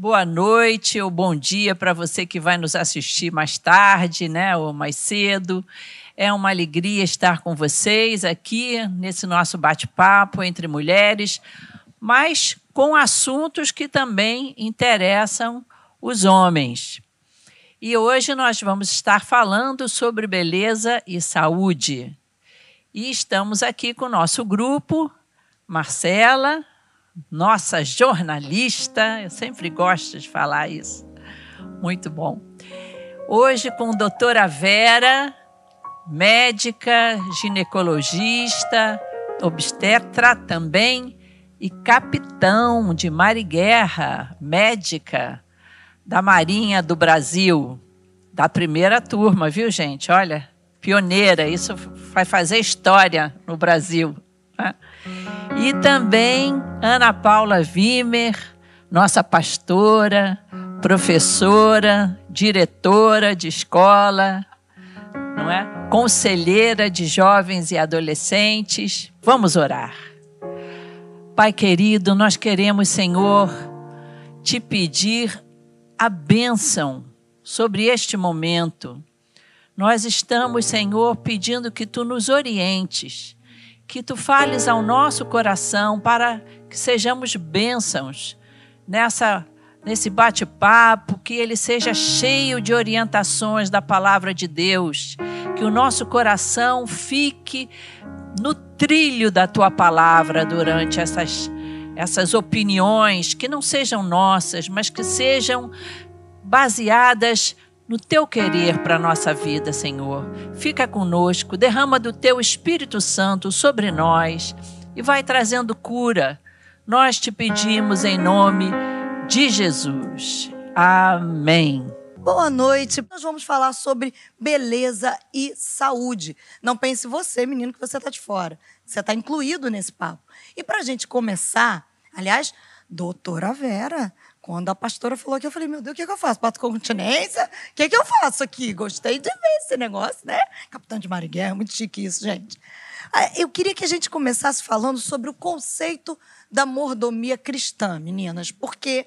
Boa noite ou bom dia para você que vai nos assistir mais tarde, né, ou mais cedo. É uma alegria estar com vocês aqui nesse nosso bate-papo entre mulheres, mas com assuntos que também interessam os homens. E hoje nós vamos estar falando sobre beleza e saúde. E estamos aqui com o nosso grupo, Marcela, nossa jornalista, eu sempre gosto de falar isso. Muito bom. Hoje com a doutora Vera, médica, ginecologista, obstetra também e capitão de mar e guerra, médica da Marinha do Brasil, da primeira turma, viu, gente? Olha, pioneira, isso vai fazer história no Brasil. Né? E também Ana Paula Wimmer, nossa pastora, professora, diretora de escola, não é? Conselheira de jovens e adolescentes. Vamos orar. Pai querido, nós queremos, Senhor, te pedir a bênção sobre este momento. Nós estamos, Senhor, pedindo que tu nos orientes que tu fales ao nosso coração para que sejamos bênçãos nessa nesse bate-papo, que ele seja cheio de orientações da palavra de Deus, que o nosso coração fique no trilho da tua palavra durante essas essas opiniões que não sejam nossas, mas que sejam baseadas no teu querer para a nossa vida, Senhor. Fica conosco, derrama do teu Espírito Santo sobre nós e vai trazendo cura. Nós te pedimos em nome de Jesus. Amém. Boa noite. Nós vamos falar sobre beleza e saúde. Não pense você, menino, que você está de fora. Você está incluído nesse papo. E para a gente começar, aliás, doutora Vera, quando a pastora falou aqui, eu falei, meu Deus, o que, é que eu faço? Pato continência? O que, é que eu faço aqui? Gostei de ver esse negócio, né? Capitão de Mariguerra, muito chique isso, gente. Ah, eu queria que a gente começasse falando sobre o conceito da mordomia cristã, meninas, porque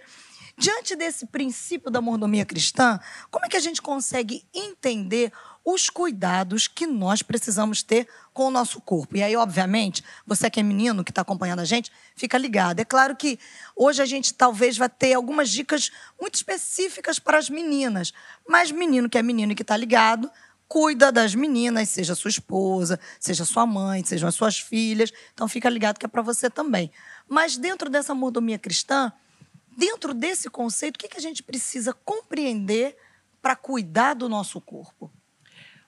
diante desse princípio da mordomia cristã, como é que a gente consegue entender os cuidados que nós precisamos ter com o nosso corpo. E aí, obviamente, você que é menino, que está acompanhando a gente, fica ligado. É claro que hoje a gente talvez vai ter algumas dicas muito específicas para as meninas. Mas menino que é menino e que está ligado, cuida das meninas, seja sua esposa, seja sua mãe, sejam as suas filhas. Então fica ligado que é para você também. Mas dentro dessa mordomia cristã, dentro desse conceito, o que, que a gente precisa compreender para cuidar do nosso corpo?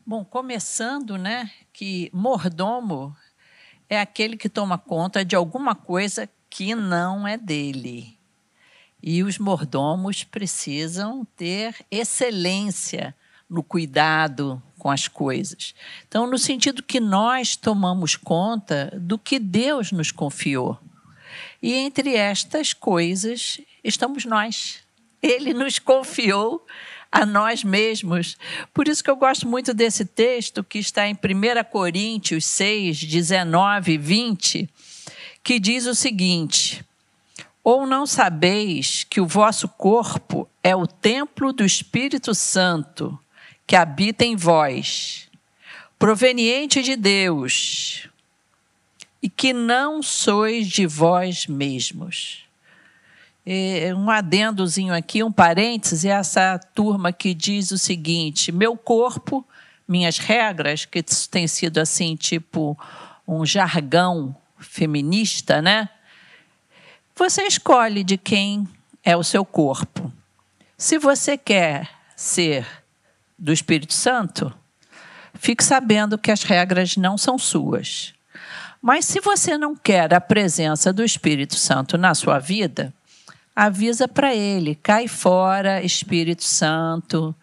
Bom, começando, né, que mordomo é aquele que toma conta de alguma coisa que não é dele. E os mordomos precisam ter excelência no cuidado com as coisas. Então, no sentido que nós tomamos conta do que Deus nos confiou. E entre estas coisas estamos nós. Ele nos confiou a nós mesmos. Por isso que eu gosto muito desse texto que está em 1 Coríntios 6, 19 e 20, que diz o seguinte: Ou não sabeis que o vosso corpo é o templo do Espírito Santo que habita em vós, proveniente de Deus, e que não sois de vós mesmos um adendozinho aqui, um parêntese, essa turma que diz o seguinte: meu corpo, minhas regras, que tem sido assim, tipo um jargão feminista, né? Você escolhe de quem é o seu corpo. Se você quer ser do Espírito Santo, fique sabendo que as regras não são suas. Mas se você não quer a presença do Espírito Santo na sua vida, avisa para ele: cai fora, Espírito Santo,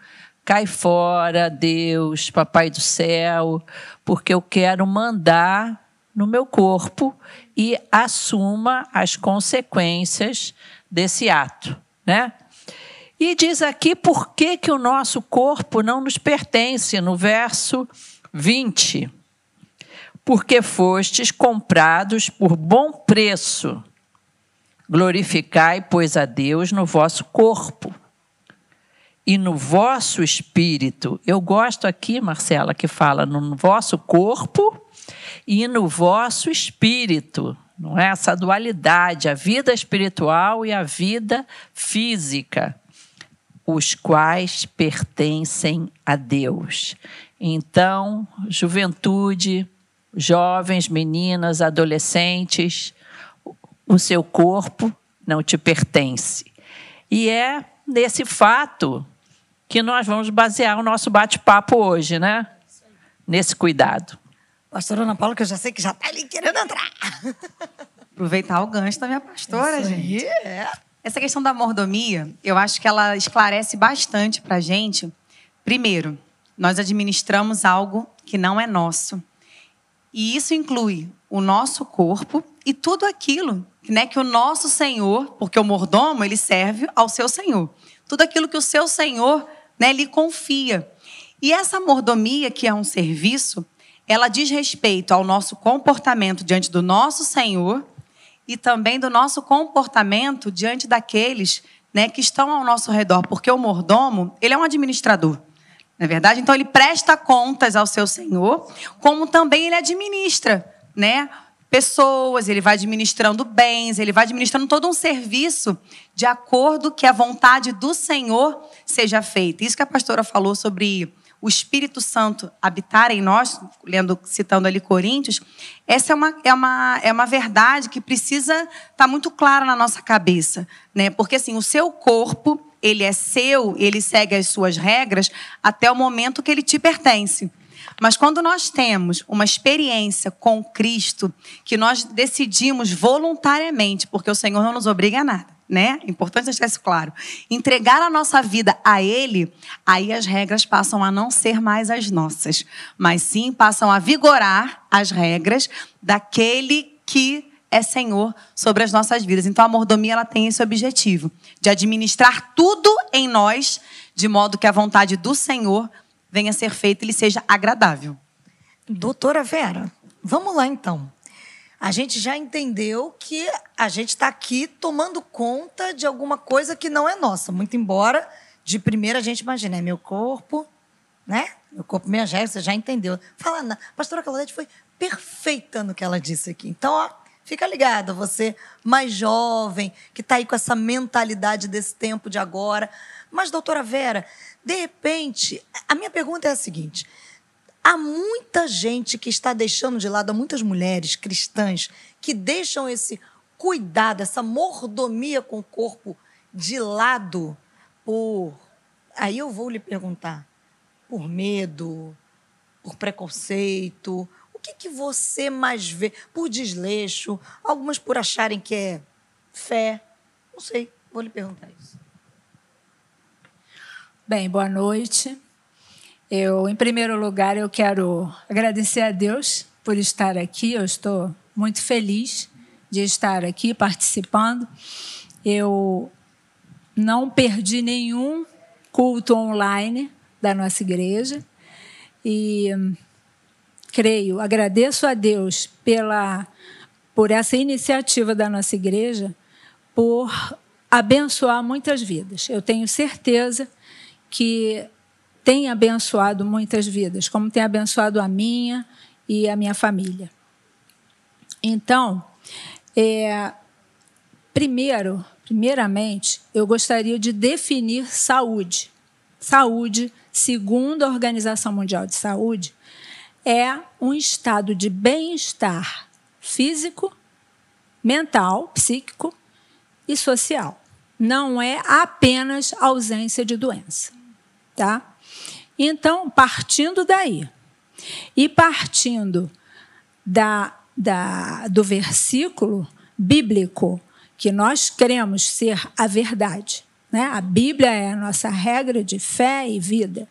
cai fora, Deus, Papai do céu, porque eu quero mandar no meu corpo e assuma as consequências desse ato, né? E diz aqui por que, que o nosso corpo não nos pertence, no verso 20. Porque fostes comprados por bom preço. Glorificai, pois, a Deus no vosso corpo e no vosso espírito. Eu gosto aqui, Marcela, que fala no vosso corpo e no vosso espírito. Não é essa dualidade, a vida espiritual e a vida física, os quais pertencem a Deus. Então, juventude, jovens, meninas, adolescentes, o seu corpo não te pertence. E é nesse fato que nós vamos basear o nosso bate-papo hoje, né? Nesse cuidado. Pastora Ana Paula, que eu já sei que já está ali querendo entrar. Aproveitar o gancho da minha pastora, Isso gente. É. Essa questão da mordomia, eu acho que ela esclarece bastante para a gente. Primeiro, nós administramos algo que não é nosso. E isso inclui o nosso corpo e tudo aquilo né, que o nosso Senhor, porque o mordomo ele serve ao seu Senhor, tudo aquilo que o seu Senhor né, lhe confia. E essa mordomia, que é um serviço, ela diz respeito ao nosso comportamento diante do nosso Senhor e também do nosso comportamento diante daqueles né, que estão ao nosso redor, porque o mordomo ele é um administrador. Não é verdade? Então ele presta contas ao seu Senhor, como também ele administra, né? Pessoas, ele vai administrando bens, ele vai administrando todo um serviço de acordo que a vontade do Senhor seja feita. Isso que a pastora falou sobre o Espírito Santo habitar em nós, lendo, citando ali Coríntios, essa é uma, é uma, é uma verdade que precisa estar tá muito clara na nossa cabeça, né? Porque assim, o seu corpo, ele é seu, ele segue as suas regras até o momento que ele te pertence. Mas quando nós temos uma experiência com Cristo, que nós decidimos voluntariamente, porque o Senhor não nos obriga a nada, né? É importante deixar isso claro. Entregar a nossa vida a Ele, aí as regras passam a não ser mais as nossas, mas sim passam a vigorar as regras daquele que é Senhor sobre as nossas vidas. Então a mordomia ela tem esse objetivo de administrar tudo em nós de modo que a vontade do Senhor venha ser feito e lhe seja agradável. Doutora Vera, vamos lá então. A gente já entendeu que a gente está aqui tomando conta de alguma coisa que não é nossa. Muito embora, de primeira, a gente imagina, é meu corpo, né? Meu corpo, minha regras, você já entendeu. Fala, a pastora Claudete foi perfeita no que ela disse aqui. Então, ó, fica ligada, você mais jovem, que está aí com essa mentalidade desse tempo de agora. Mas, doutora Vera, de repente, a minha pergunta é a seguinte: há muita gente que está deixando de lado, há muitas mulheres cristãs que deixam esse cuidado, essa mordomia com o corpo de lado por. Aí eu vou lhe perguntar: por medo, por preconceito? O que, que você mais vê? Por desleixo? Algumas por acharem que é fé? Não sei, vou lhe perguntar isso. Bem, boa noite. Eu, em primeiro lugar, eu quero agradecer a Deus por estar aqui. Eu estou muito feliz de estar aqui participando. Eu não perdi nenhum culto online da nossa igreja e creio, agradeço a Deus pela por essa iniciativa da nossa igreja por abençoar muitas vidas. Eu tenho certeza que tem abençoado muitas vidas, como tem abençoado a minha e a minha família. Então, é, primeiro, primeiramente, eu gostaria de definir saúde. Saúde, segundo a Organização Mundial de Saúde, é um estado de bem-estar físico, mental, psíquico e social. Não é apenas ausência de doença tá? Então, partindo daí e partindo da, da, do versículo bíblico que nós queremos ser a verdade, né? A Bíblia é a nossa regra de fé e vida,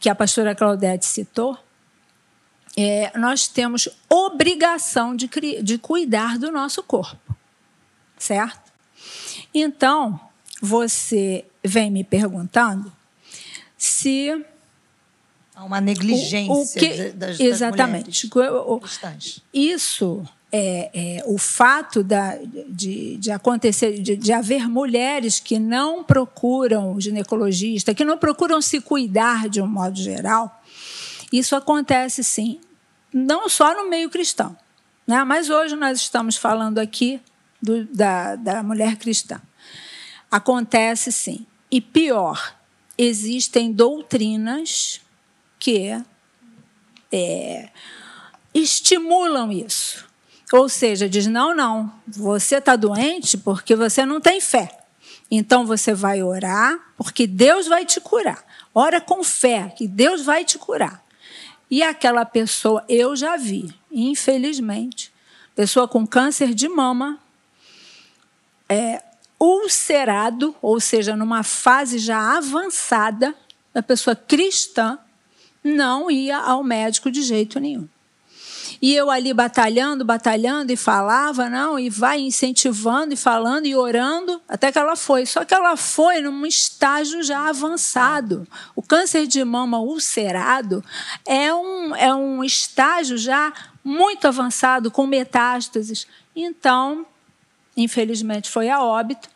que a pastora Claudete citou. É, nós temos obrigação de, de cuidar do nosso corpo, certo? Então, você vem me perguntando se Há uma negligência o, o que, das, das exatamente mulheres isso é, é, o fato da, de, de acontecer, de, de, haver mulheres que não procuram ginecologista, que não procuram se cuidar de um modo geral, isso acontece sim, não só no meio cristão, né? mas hoje nós estamos falando aqui do, da, da mulher cristã. Acontece sim. E pior, existem doutrinas que é, estimulam isso. Ou seja, diz: não, não, você está doente porque você não tem fé. Então você vai orar porque Deus vai te curar. Ora com fé que Deus vai te curar. E aquela pessoa, eu já vi, infelizmente, pessoa com câncer de mama, é, ulcerado, ou seja, numa fase já avançada, a pessoa cristã não ia ao médico de jeito nenhum. E eu ali batalhando, batalhando e falava, não, e vai incentivando e falando e orando, até que ela foi. Só que ela foi num estágio já avançado. O câncer de mama ulcerado é um, é um estágio já muito avançado, com metástases. Então, infelizmente, foi a óbito,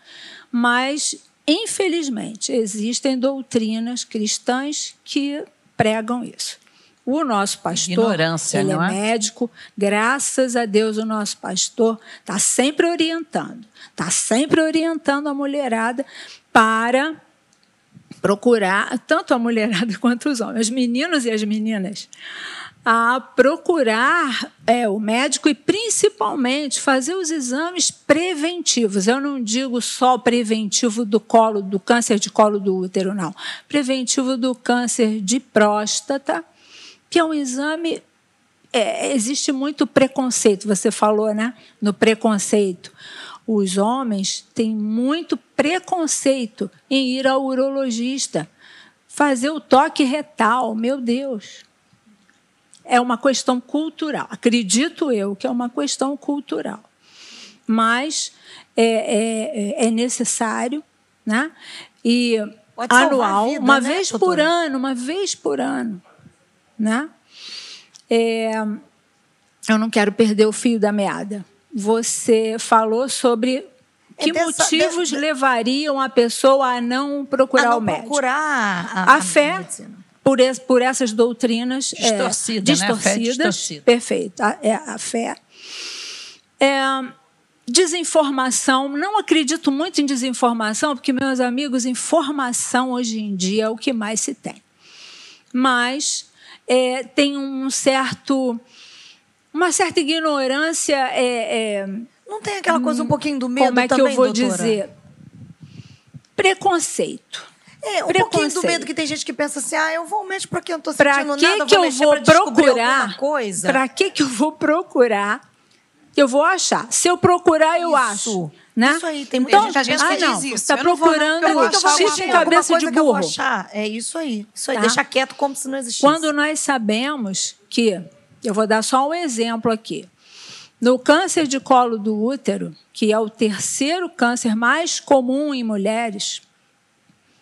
mas, infelizmente, existem doutrinas cristãs que pregam isso. O nosso pastor, Ignorância, ele é, é médico, graças a Deus o nosso pastor está sempre orientando, está sempre orientando a mulherada para procurar, tanto a mulherada quanto os homens, os meninos e as meninas, a procurar é, o médico e principalmente fazer os exames preventivos. Eu não digo só preventivo do colo, do câncer de colo do útero, não. Preventivo do câncer de próstata, que é um exame. É, existe muito preconceito, você falou, né? No preconceito. Os homens têm muito preconceito em ir ao urologista, fazer o toque retal, meu Deus. É uma questão cultural. Acredito eu que é uma questão cultural. Mas é, é, é necessário, né? E anual, vida, uma né, vez doutora? por ano, uma vez por ano né? É, eu não quero perder o fio da meada. Você falou sobre que é dessa, motivos levariam a pessoa a não procurar a não o médico? Procurar a, a, a fé por, es, por, essas doutrinas distorcida, é, distorcidas, né? distorcida. perfeito, a, é, a fé. É, desinformação, não acredito muito em desinformação, porque meus amigos, informação hoje em dia é o que mais se tem. Mas é, tem um certo, uma certa ignorância. É, é, não tem aquela coisa um pouquinho do medo Como é que também, eu vou doutora? dizer? Preconceito. É, um pouquinho do medo que tem gente que pensa assim, ah, eu vou ao médico porque eu não estou sentindo que nada, que vou eu vou procurar coisa. Para que que eu vou procurar? Eu vou achar. Se eu procurar, eu Isso. acho. Né? Isso aí, tem muita Então, gente, gente ah, que não, diz isso. Está Eu não vou, procurando eu vou chifre em cabeça de que burro. É isso aí. Isso aí. Tá? Deixa quieto como se não existisse. Quando nós sabemos que, eu vou dar só um exemplo aqui. No câncer de colo do útero, que é o terceiro câncer mais comum em mulheres,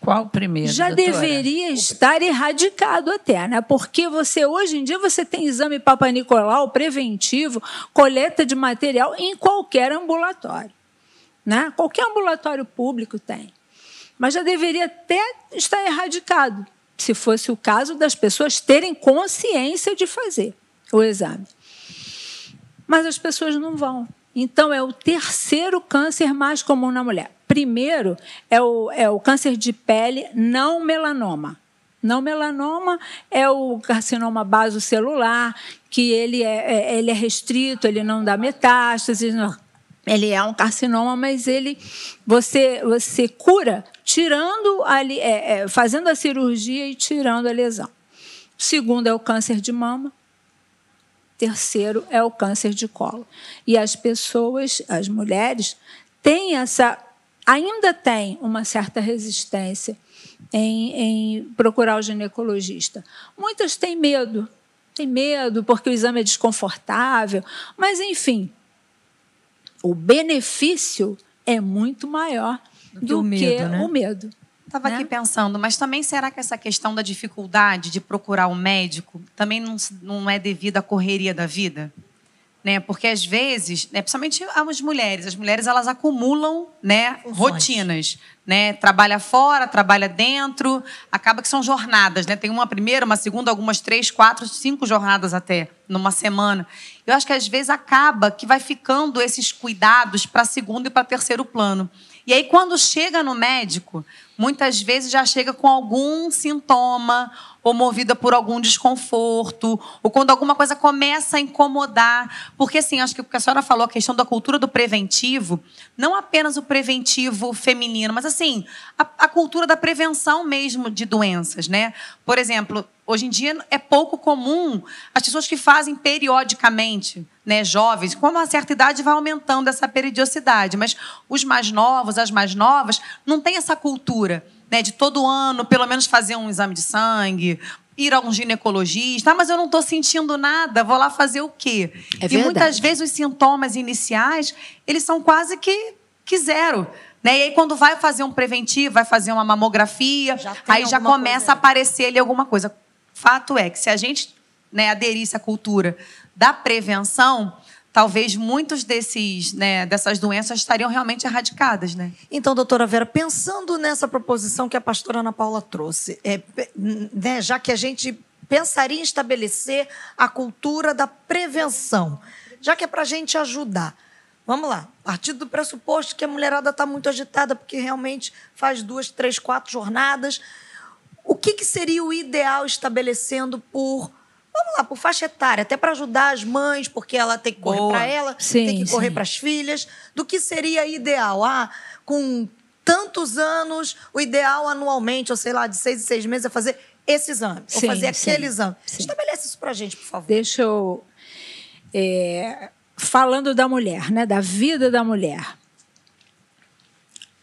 Qual o primeiro? já doutora? deveria estar erradicado até, né? Porque você hoje em dia você tem exame Papa Nicolau preventivo, coleta de material em qualquer ambulatório, né? Qualquer ambulatório público tem. Mas já deveria até estar erradicado, se fosse o caso das pessoas terem consciência de fazer o exame. Mas as pessoas não vão. Então, é o terceiro câncer mais comum na mulher. Primeiro é o, é o câncer de pele não melanoma. Não melanoma é o carcinoma basocelular, que ele é, é, ele é restrito, ele não dá metástase, não. ele é um carcinoma, mas ele você, você cura tirando ali, é, é, fazendo a cirurgia e tirando a lesão. Segundo é o câncer de mama, terceiro é o câncer de colo. E as pessoas, as mulheres, têm essa, ainda têm uma certa resistência em, em procurar o ginecologista. Muitas têm medo, têm medo porque o exame é desconfortável, mas enfim, o benefício é muito maior do, que o medo, que né? o medo. Estava né? aqui pensando, mas também será que essa questão da dificuldade de procurar o médico também não, não é devido à correria da vida? Né? Porque às vezes, né, principalmente as mulheres, as mulheres elas acumulam, né, rotinas, né? Trabalha fora, trabalha dentro, acaba que são jornadas, né? Tem uma primeira, uma segunda, algumas três, quatro, cinco jornadas até numa semana. Eu acho que às vezes acaba que vai ficando esses cuidados para segundo e para terceiro plano. E aí quando chega no médico, muitas vezes já chega com algum sintoma ou movida por algum desconforto, ou quando alguma coisa começa a incomodar. Porque, assim, acho que o que a senhora falou, a questão da cultura do preventivo, não apenas o preventivo feminino, mas, assim, a, a cultura da prevenção mesmo de doenças, né? Por exemplo, hoje em dia é pouco comum as pessoas que fazem periodicamente, né, jovens, com uma certa idade vai aumentando essa periodicidade, mas os mais novos, as mais novas, não tem essa cultura né, de todo ano, pelo menos fazer um exame de sangue, ir a um ginecologista, ah, mas eu não estou sentindo nada, vou lá fazer o quê? É e muitas vezes os sintomas iniciais, eles são quase que, que zero. Né? E aí, quando vai fazer um preventivo, vai fazer uma mamografia, já aí já começa coisa. a aparecer ali alguma coisa. Fato é que se a gente né, aderisse à cultura da prevenção, talvez muitos desses, né, dessas doenças estariam realmente erradicadas, né? Então, doutora Vera, pensando nessa proposição que a pastora Ana Paula trouxe, é, né, já que a gente pensaria em estabelecer a cultura da prevenção, já que é para a gente ajudar. Vamos lá, a partir do pressuposto que a mulherada está muito agitada, porque realmente faz duas, três, quatro jornadas. O que, que seria o ideal estabelecendo por Vamos lá, por faixa etária, até para ajudar as mães, porque ela tem que correr para ela, sim, tem que correr para as filhas, do que seria ideal. Ah, com tantos anos, o ideal anualmente, ou sei lá, de seis em seis meses, é fazer esse exame, sim, ou fazer aquele exame. Estabelece isso para a gente, por favor. Deixa eu. É, falando da mulher, né, da vida da mulher.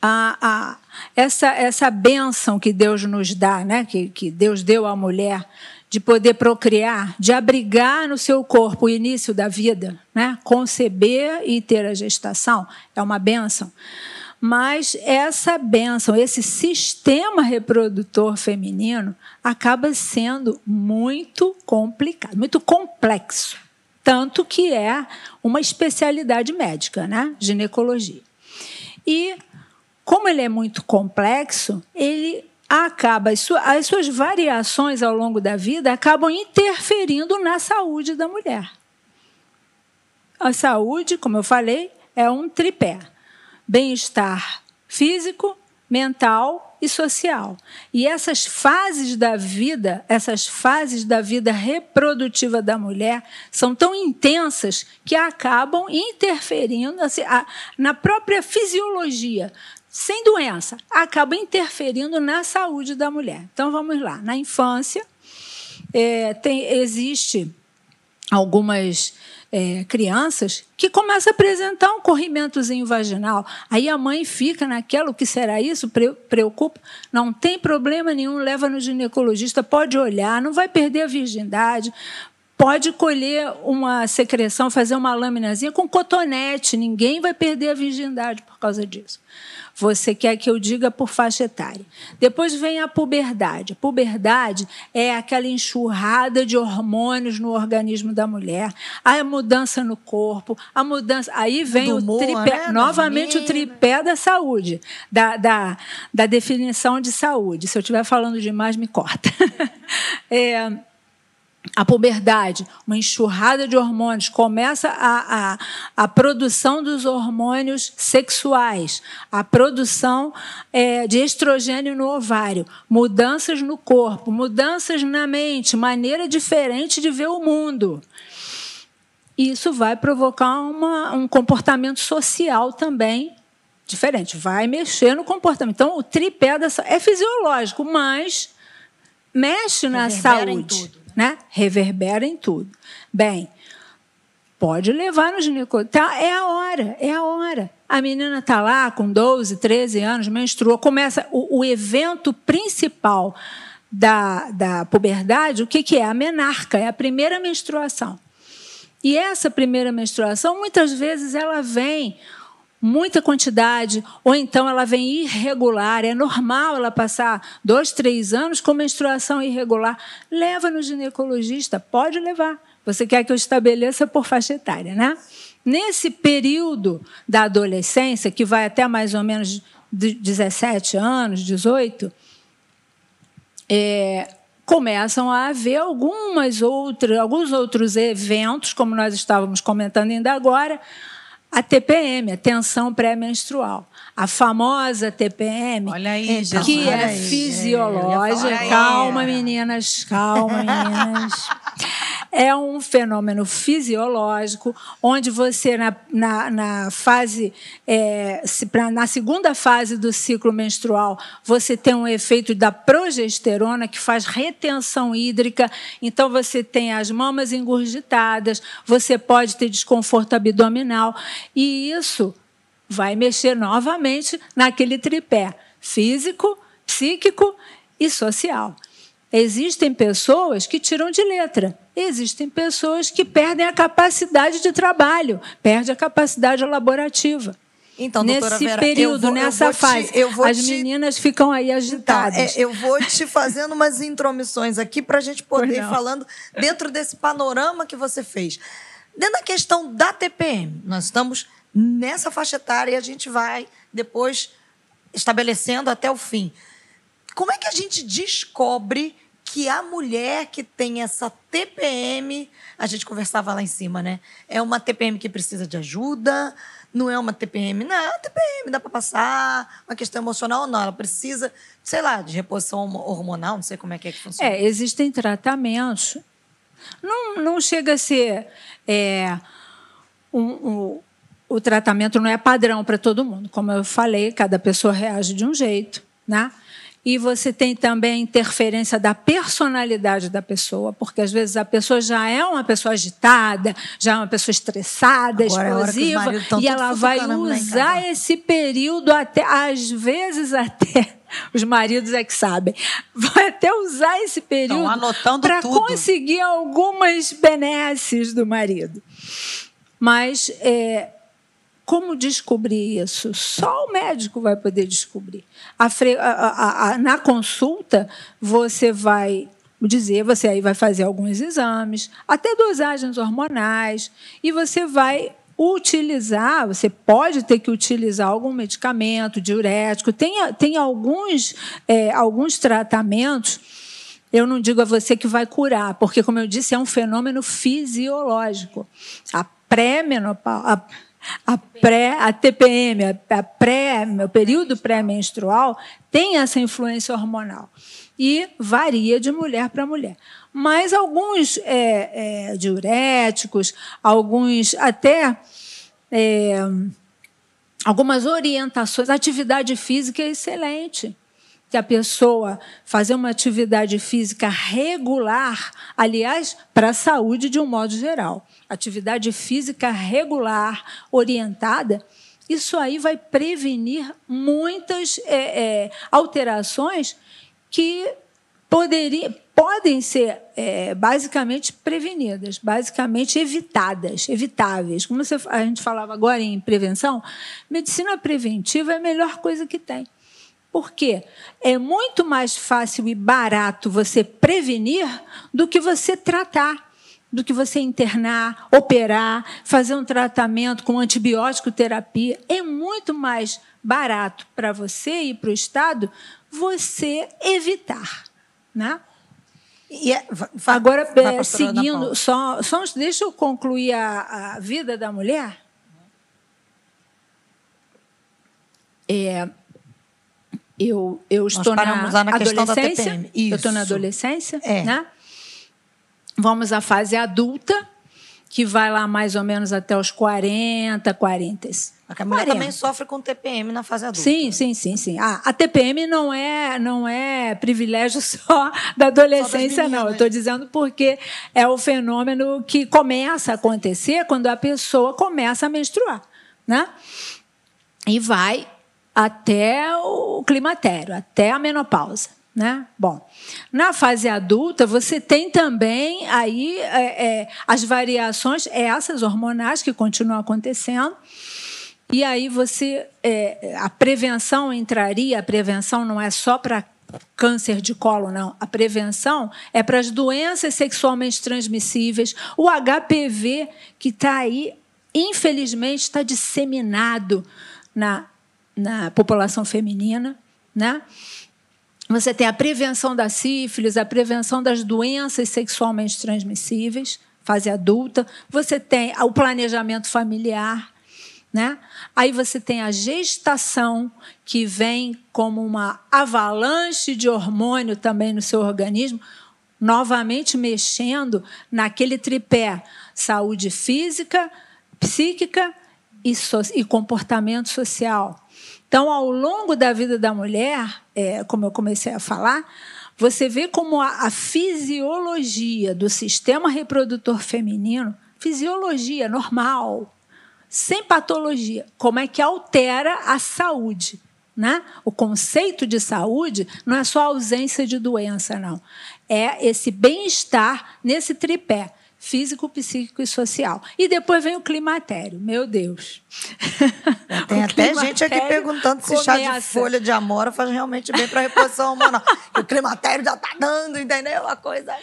A, a, essa, essa bênção que Deus nos dá, né, que, que Deus deu à mulher de poder procriar, de abrigar no seu corpo o início da vida, né? conceber e ter a gestação, é uma benção. Mas essa benção, esse sistema reprodutor feminino, acaba sendo muito complicado, muito complexo. Tanto que é uma especialidade médica, né? ginecologia. E, como ele é muito complexo, ele acaba as, suas, as suas variações ao longo da vida acabam interferindo na saúde da mulher. A saúde, como eu falei, é um tripé: bem-estar físico, mental e social. E essas fases da vida, essas fases da vida reprodutiva da mulher são tão intensas que acabam interferindo assim, na própria fisiologia sem doença, acaba interferindo na saúde da mulher. Então vamos lá. Na infância, é, tem, existe algumas é, crianças que começam a apresentar um corrimentozinho vaginal. Aí a mãe fica naquela, o que será isso? Preocupa? Não tem problema nenhum, leva no ginecologista, pode olhar, não vai perder a virgindade, pode colher uma secreção, fazer uma laminazinha com cotonete, ninguém vai perder a virgindade por causa disso. Você quer que eu diga por faixa etária. Depois vem a puberdade. A puberdade é aquela enxurrada de hormônios no organismo da mulher, a mudança no corpo, a mudança. Aí vem o tripé, né? novamente o tripé da saúde, da, da, da definição de saúde. Se eu estiver falando demais, me corta. é, a puberdade, uma enxurrada de hormônios, começa a, a, a produção dos hormônios sexuais, a produção é, de estrogênio no ovário, mudanças no corpo, mudanças na mente, maneira diferente de ver o mundo. Isso vai provocar uma, um comportamento social também diferente, vai mexer no comportamento. Então, o tripé dessa, é fisiológico, mas mexe na saúde né? Reverbera em tudo. Bem, pode levar no ginecologista. Tá, é a hora, é a hora. A menina está lá com 12, 13 anos, menstruou, começa o, o evento principal da, da puberdade, o que, que é? A menarca, é a primeira menstruação. E essa primeira menstruação, muitas vezes, ela vem muita quantidade, ou então ela vem irregular. É normal ela passar dois, três anos com menstruação irregular. Leva no ginecologista, pode levar. Você quer que eu estabeleça por faixa etária, né? Nesse período da adolescência, que vai até mais ou menos 17 anos, 18, é, começam a haver algumas outras, alguns outros eventos, como nós estávamos comentando ainda agora, a TPM, a tensão pré-menstrual. A famosa TPM, aí, então, que é aí, fisiológica. É, calma, meninas, calma, meninas. é um fenômeno fisiológico, onde você, na, na, na fase, é, na segunda fase do ciclo menstrual, você tem um efeito da progesterona que faz retenção hídrica, então você tem as mamas engurgitadas, você pode ter desconforto abdominal, e isso vai mexer novamente naquele tripé físico, psíquico e social. Existem pessoas que tiram de letra. Existem pessoas que perdem a capacidade de trabalho, perdem a capacidade laborativa. Então, Nesse Vera, período, vou, nessa fase, te, as te... meninas ficam aí agitadas. Então, é, eu vou te fazendo umas intromissões aqui para a gente poder ir falando dentro desse panorama que você fez. Dentro da questão da TPM, nós estamos nessa faixa etária e a gente vai depois estabelecendo até o fim. Como é que a gente descobre que a mulher que tem essa TPM, a gente conversava lá em cima, né? É uma TPM que precisa de ajuda, não é uma TPM, não, é uma TPM, dá para passar, uma questão emocional não, ela precisa, sei lá, de reposição hormonal, não sei como é que é que funciona. É, existem tratamentos. Não, não chega a ser é, um, um, o tratamento não é padrão para todo mundo. Como eu falei, cada pessoa reage de um jeito, né? E você tem também a interferência da personalidade da pessoa, porque às vezes a pessoa já é uma pessoa agitada, já é uma pessoa estressada, Agora é explosiva, é e ela vai usar esse período até, às vezes até os maridos é que sabem. Vai até usar esse período para conseguir algumas benesses do marido. Mas é, como descobrir isso? Só o médico vai poder descobrir. A, a, a, na consulta, você vai dizer, você aí vai fazer alguns exames, até dosagens hormonais, e você vai utilizar, você pode ter que utilizar algum medicamento diurético, tem, tem alguns, é, alguns tratamentos. Eu não digo a você que vai curar, porque, como eu disse, é um fenômeno fisiológico. A pré-menopausa a pré, a TPM, a pré, o período pré-menstrual tem essa influência hormonal e varia de mulher para mulher. Mas alguns é, é, diuréticos, alguns até é, algumas orientações, atividade física é excelente que a pessoa fazer uma atividade física regular, aliás, para a saúde de um modo geral atividade física regular, orientada, isso aí vai prevenir muitas é, é, alterações que poderia, podem ser é, basicamente prevenidas, basicamente evitadas, evitáveis. Como a gente falava agora em prevenção, medicina preventiva é a melhor coisa que tem. Por quê? É muito mais fácil e barato você prevenir do que você tratar do que você internar, operar, fazer um tratamento com antibiótico terapia. É muito mais barato para você e para o Estado você evitar. Né? E é, vai, Agora, vai, é, seguindo, só, só deixa eu concluir a, a vida da mulher. É, eu, eu estou na, na adolescência. Eu estou na adolescência, é. né? Vamos à fase adulta, que vai lá mais ou menos até os 40, 40. A Camila 40. também sofre com TPM na fase adulta. Sim, sim, sim, sim. Ah, a TPM não é, não é privilégio só da adolescência, só não. Eu estou dizendo porque é o fenômeno que começa a acontecer quando a pessoa começa a menstruar, né? E vai até o climatério, até a menopausa. Né? Bom, na fase adulta você tem também aí é, é, as variações essas hormonais que continuam acontecendo e aí você é, a prevenção entraria a prevenção não é só para câncer de colo, não. A prevenção é para as doenças sexualmente transmissíveis, o HPV, que está aí, infelizmente, está disseminado na, na população feminina, né? Você tem a prevenção da sífilis, a prevenção das doenças sexualmente transmissíveis, fase adulta. Você tem o planejamento familiar, né? Aí você tem a gestação, que vem como uma avalanche de hormônio também no seu organismo, novamente mexendo naquele tripé: saúde física, psíquica e, so e comportamento social. Então, ao longo da vida da mulher, é, como eu comecei a falar, você vê como a, a fisiologia do sistema reprodutor feminino, fisiologia normal, sem patologia, como é que altera a saúde. Né? O conceito de saúde não é só ausência de doença, não. É esse bem-estar nesse tripé físico, psíquico e social. E depois vem o climatério. Meu Deus. Tem até gente aqui perguntando se começa. chá de folha de amora faz realmente bem para a reposição hormonal. o climatério já está dando, entendeu? Uma coisa.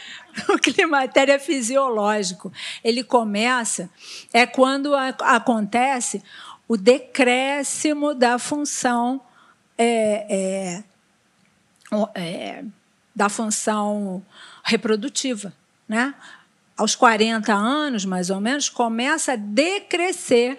O climatério é fisiológico. Ele começa é quando a, acontece o decréscimo da função é, é, é, da função reprodutiva, né? Aos 40 anos, mais ou menos, começa a decrescer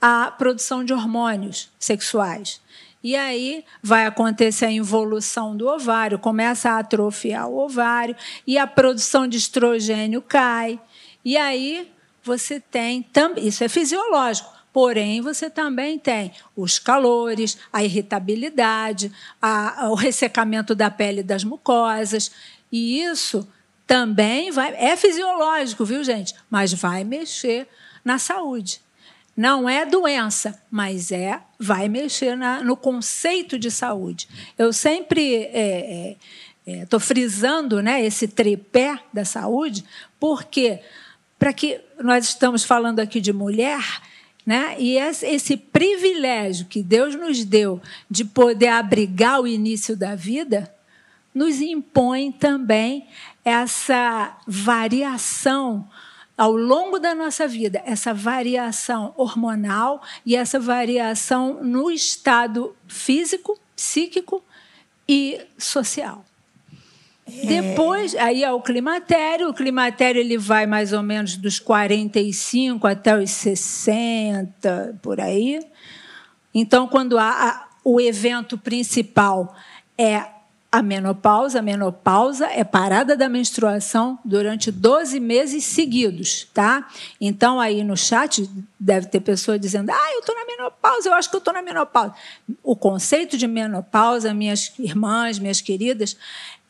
a produção de hormônios sexuais. E aí vai acontecer a involução do ovário, começa a atrofiar o ovário e a produção de estrogênio cai. E aí você tem isso é fisiológico, porém você também tem os calores, a irritabilidade, a, o ressecamento da pele das mucosas, e isso também vai. É fisiológico, viu, gente? Mas vai mexer na saúde. Não é doença, mas é vai mexer na, no conceito de saúde. Eu sempre estou é, é, é, frisando né, esse tripé da saúde, porque para que nós estamos falando aqui de mulher, né? E esse privilégio que Deus nos deu de poder abrigar o início da vida, nos impõe também essa variação ao longo da nossa vida, essa variação hormonal e essa variação no estado físico, psíquico e social. É. Depois, aí é o climatério. O climatério ele vai mais ou menos dos 45 até os 60, por aí. Então, quando há a, o evento principal é a menopausa. A menopausa é parada da menstruação durante 12 meses seguidos, tá? Então, aí no chat deve ter pessoa dizendo: ah, eu estou na menopausa, eu acho que eu estou na menopausa. O conceito de menopausa, minhas irmãs, minhas queridas,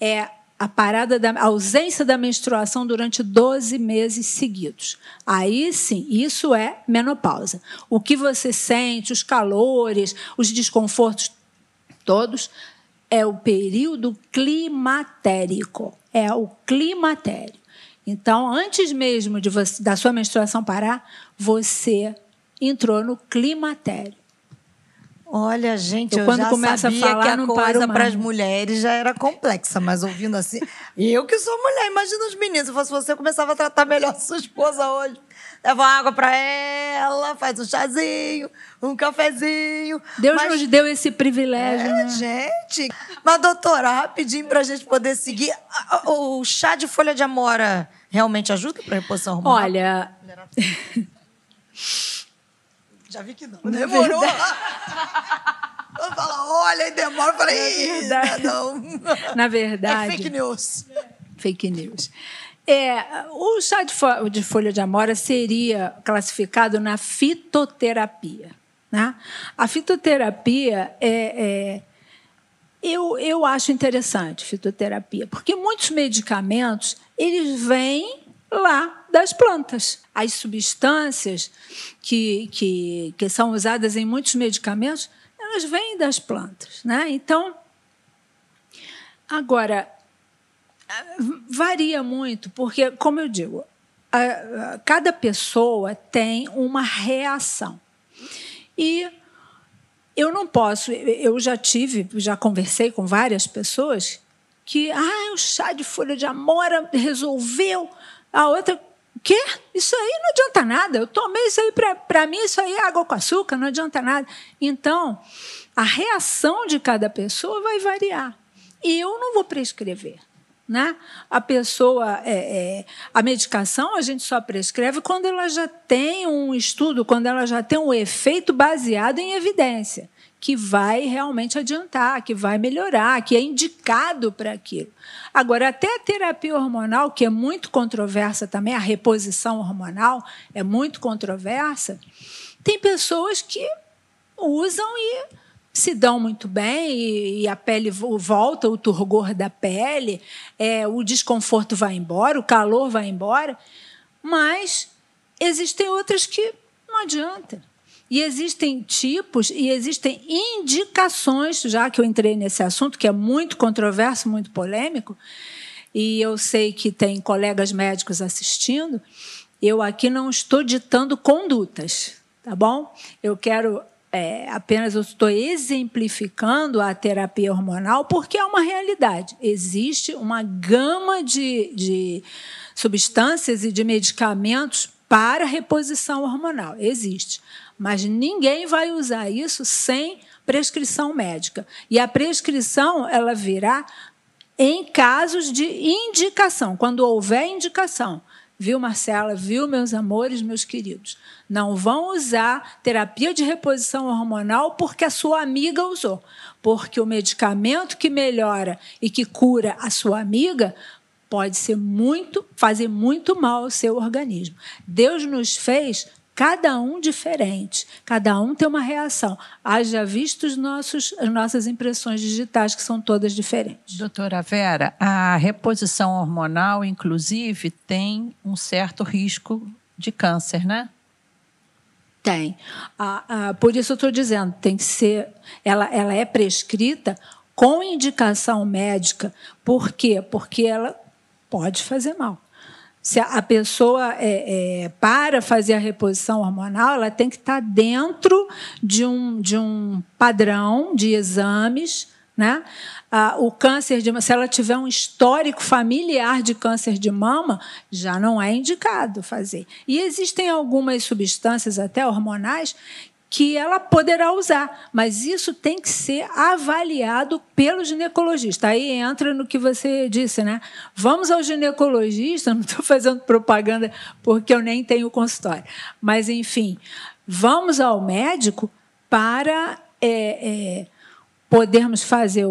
é a parada da a ausência da menstruação durante 12 meses seguidos. Aí sim, isso é menopausa. O que você sente, os calores, os desconfortos todos é o período climatérico. É o climatério. Então, antes mesmo de você, da sua menstruação parar, você entrou no climatério. Olha, gente, eu, eu quando já começa sabia a falar, que a coisa para as mulheres já era complexa, mas ouvindo assim, eu que sou mulher, imagina os meninos, se fosse você, eu começava a tratar melhor sua esposa hoje leva água para ela, faz um chazinho, um cafezinho. Deus mas... nos deu esse privilégio, é, né? gente. Mas, doutora, rapidinho para a gente poder seguir. O chá de folha de amora realmente ajuda para a reposição hormonal? Olha... Já vi que não. Demorou. Eu falo, olha, e demora. Eu falei, não. Na verdade... É fake news. Fake news. É, o chá de, fo de folha de amora seria classificado na fitoterapia. Né? A fitoterapia é, é, eu, eu acho interessante fitoterapia, porque muitos medicamentos eles vêm lá das plantas. As substâncias que, que, que são usadas em muitos medicamentos, elas vêm das plantas. Né? Então, agora, Varia muito, porque, como eu digo, a, a, cada pessoa tem uma reação. E eu não posso. Eu já tive, já conversei com várias pessoas que, ah, o chá de folha de amora resolveu. A outra, o quê? Isso aí não adianta nada. Eu tomei isso aí, para mim, isso aí é água com açúcar, não adianta nada. Então, a reação de cada pessoa vai variar. E eu não vou prescrever. Né? A pessoa, é, é, a medicação a gente só prescreve quando ela já tem um estudo, quando ela já tem um efeito baseado em evidência, que vai realmente adiantar, que vai melhorar, que é indicado para aquilo. Agora, até a terapia hormonal, que é muito controversa também, a reposição hormonal é muito controversa, tem pessoas que usam e se dão muito bem e, e, a pele volta, o turgor da pele, é, o desconforto vai embora, o calor vai embora, mas existem outras que não adianta. E existem tipos e existem indicações, já que eu entrei nesse assunto, que é muito controverso, muito polêmico, e eu sei que tem colegas médicos assistindo, eu aqui não estou ditando condutas, tá bom? Eu quero é, apenas eu estou exemplificando a terapia hormonal porque é uma realidade. Existe uma gama de, de substâncias e de medicamentos para reposição hormonal. Existe. Mas ninguém vai usar isso sem prescrição médica. E a prescrição ela virá em casos de indicação, quando houver indicação. Viu, Marcela? Viu, meus amores, meus queridos? Não vão usar terapia de reposição hormonal porque a sua amiga usou. Porque o medicamento que melhora e que cura a sua amiga pode ser muito, fazer muito mal ao seu organismo. Deus nos fez cada um diferente, cada um tem uma reação. Haja visto os nossos, as nossas impressões digitais, que são todas diferentes. Doutora Vera, a reposição hormonal, inclusive, tem um certo risco de câncer, né? Tem. Ah, ah, por isso eu estou dizendo, tem que ser. Ela, ela é prescrita com indicação médica. Por quê? Porque ela pode fazer mal se a pessoa é, é, para fazer a reposição hormonal, ela tem que estar dentro de um, de um padrão de exames. Né? Ah, o câncer de se ela tiver um histórico familiar de câncer de mama, já não é indicado fazer. E existem algumas substâncias, até hormonais, que ela poderá usar, mas isso tem que ser avaliado pelo ginecologista. Aí entra no que você disse, né? Vamos ao ginecologista, não estou fazendo propaganda porque eu nem tenho consultório, mas enfim, vamos ao médico para é, é, podermos fazer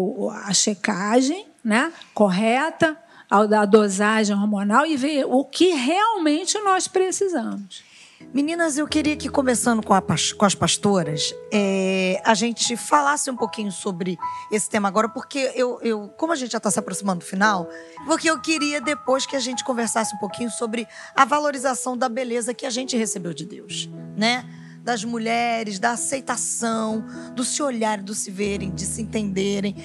a checagem né, correta, a dosagem hormonal e ver o que realmente nós precisamos. Meninas, eu queria que, começando com, a, com as pastoras, é, a gente falasse um pouquinho sobre esse tema agora, porque eu, eu como a gente já está se aproximando do final, porque eu queria depois que a gente conversasse um pouquinho sobre a valorização da beleza que a gente recebeu de Deus, né? Das mulheres, da aceitação, do se olharem, do se verem, de se entenderem.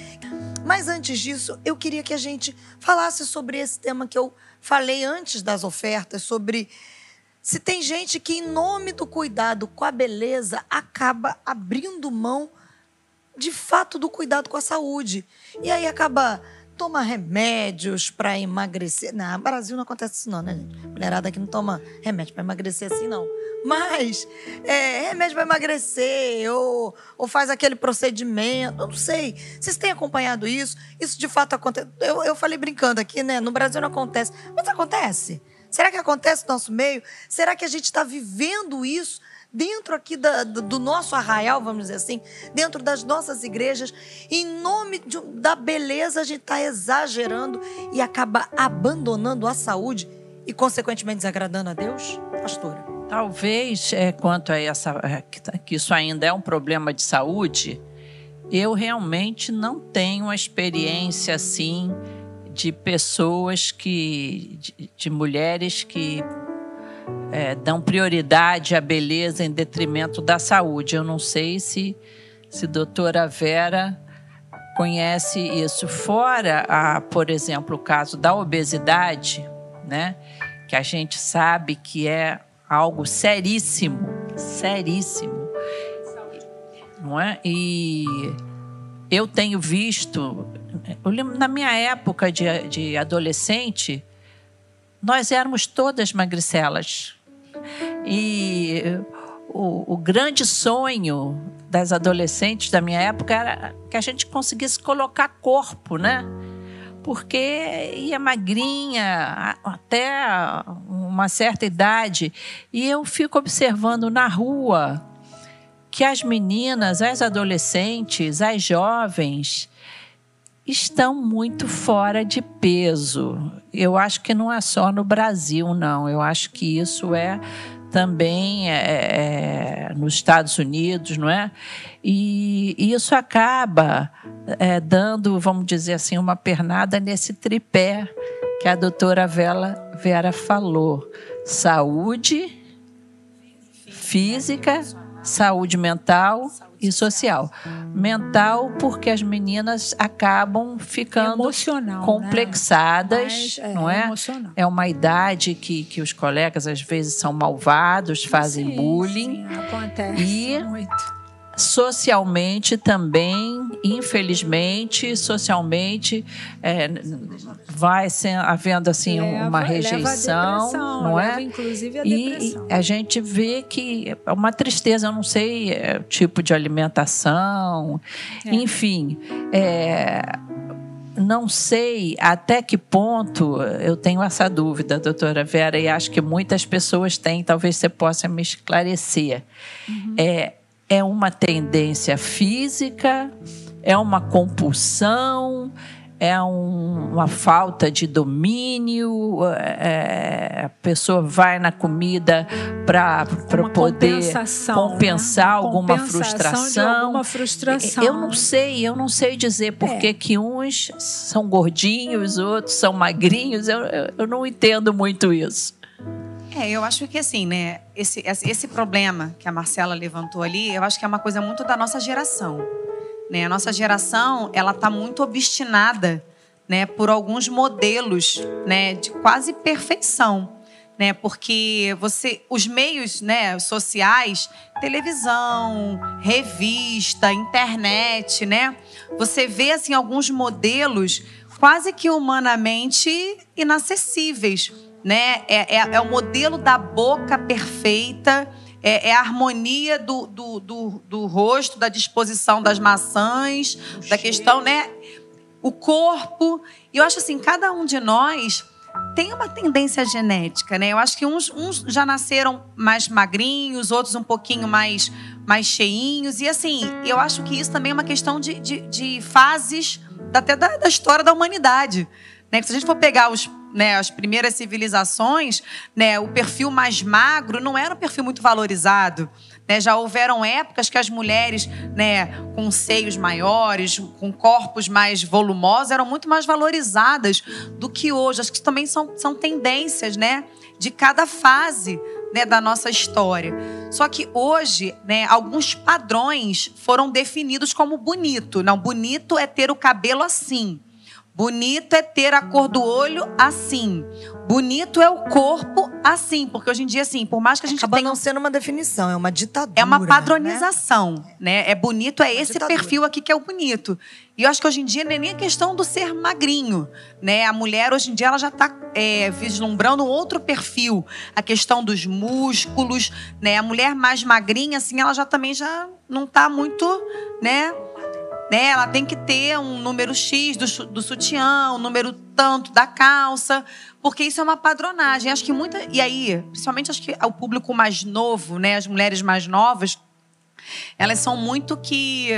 Mas antes disso, eu queria que a gente falasse sobre esse tema que eu falei antes das ofertas, sobre se tem gente que, em nome do cuidado com a beleza, acaba abrindo mão de fato do cuidado com a saúde. E aí acaba toma remédios para emagrecer. Não, no Brasil não acontece isso não, né, gente? Mulherada aqui não toma remédio para emagrecer assim, não. Mas é, remédio para emagrecer ou, ou faz aquele procedimento, eu não sei. Vocês têm acompanhado isso? Isso de fato acontece. Eu, eu falei brincando aqui, né? No Brasil não acontece. Mas acontece. Será que acontece no nosso meio? Será que a gente está vivendo isso dentro aqui da, do nosso arraial, vamos dizer assim, dentro das nossas igrejas? Em nome de, da beleza, a gente está exagerando e acaba abandonando a saúde e, consequentemente, desagradando a Deus? Pastora. Talvez, é, quanto a essa, é, que isso ainda é um problema de saúde, eu realmente não tenho uma experiência assim de pessoas que, de, de mulheres que é, dão prioridade à beleza em detrimento da saúde. Eu não sei se, se doutora Vera conhece isso. Fora, a, por exemplo, o caso da obesidade, né? que a gente sabe que é algo seríssimo, seríssimo. não é? E eu tenho visto, na minha época de, de adolescente, nós éramos todas magricelas. E o, o, grande sonho das adolescentes da minha época era que a gente conseguisse colocar corpo, né? Porque ia magrinha até uma certa idade. E eu fico observando na rua que as meninas, as adolescentes, as jovens estão muito fora de peso. Eu acho que não é só no Brasil, não. Eu acho que isso é também é, é, nos Estados Unidos, não é? E, e isso acaba é, dando, vamos dizer assim, uma pernada nesse tripé que a doutora Vela, Vera falou: saúde física, saúde mental e social. Mental, porque as meninas acabam ficando Emocional, né? complexadas, né? não é? Emocional. É uma idade que, que os colegas às vezes são malvados, fazem sim, bullying. Sim, acontece e muito socialmente também, infelizmente, socialmente é, vai ser, havendo assim leva, uma rejeição, não é? inclusive a e a gente vê que é uma tristeza, eu não sei é, tipo de alimentação, é. enfim. É, não sei até que ponto eu tenho essa dúvida, doutora Vera, e acho que muitas pessoas têm, talvez você possa me esclarecer. Uhum. É, é uma tendência física, é uma compulsão, é um, uma falta de domínio, é, a pessoa vai na comida para poder compensar né? alguma frustração. alguma frustração. Eu não sei, eu não sei dizer por é. que uns são gordinhos, outros são magrinhos, eu, eu não entendo muito isso. É, eu acho que assim, né? Esse, esse problema que a Marcela levantou ali, eu acho que é uma coisa muito da nossa geração. Né? A nossa geração, ela está muito obstinada né, por alguns modelos né, de quase perfeição. Né, porque você, os meios né, sociais, televisão, revista, internet, né, você vê assim alguns modelos quase que humanamente inacessíveis né? É, é, é o modelo da boca perfeita, é, é a harmonia do, do, do, do, rosto, da disposição das maçãs, o da questão, né? O corpo. E eu acho assim, cada um de nós tem uma tendência genética, né? Eu acho que uns, uns já nasceram mais magrinhos, outros um pouquinho mais, mais cheinhos. E assim, eu acho que isso também é uma questão de, de, de fases até da, da história da humanidade. Né? Se a gente for pegar os né, as primeiras civilizações, né, o perfil mais magro não era um perfil muito valorizado. Né? Já houveram épocas que as mulheres né, com seios maiores, com corpos mais volumosos, eram muito mais valorizadas do que hoje. Acho que também são, são tendências né, de cada fase né, da nossa história. Só que hoje, né, alguns padrões foram definidos como bonito. Não, bonito é ter o cabelo assim. Bonito é ter a cor do olho assim. Bonito é o corpo assim, porque hoje em dia assim, por mais que a gente Acaba tenha não sendo uma definição, é uma ditadura. É uma padronização, né? né? É bonito, é, é esse ditadura. perfil aqui que é o bonito. E eu acho que hoje em dia não é nem a questão do ser magrinho, né? A mulher hoje em dia ela já está é, vislumbrando um outro perfil, a questão dos músculos, né? A mulher mais magrinha assim, ela já também já não está muito, né? Né? Ela tem que ter um número X do, do sutiã, um número tanto da calça, porque isso é uma padronagem. Acho que muita. E aí, principalmente acho que o público mais novo, né? As mulheres mais novas, elas são muito que.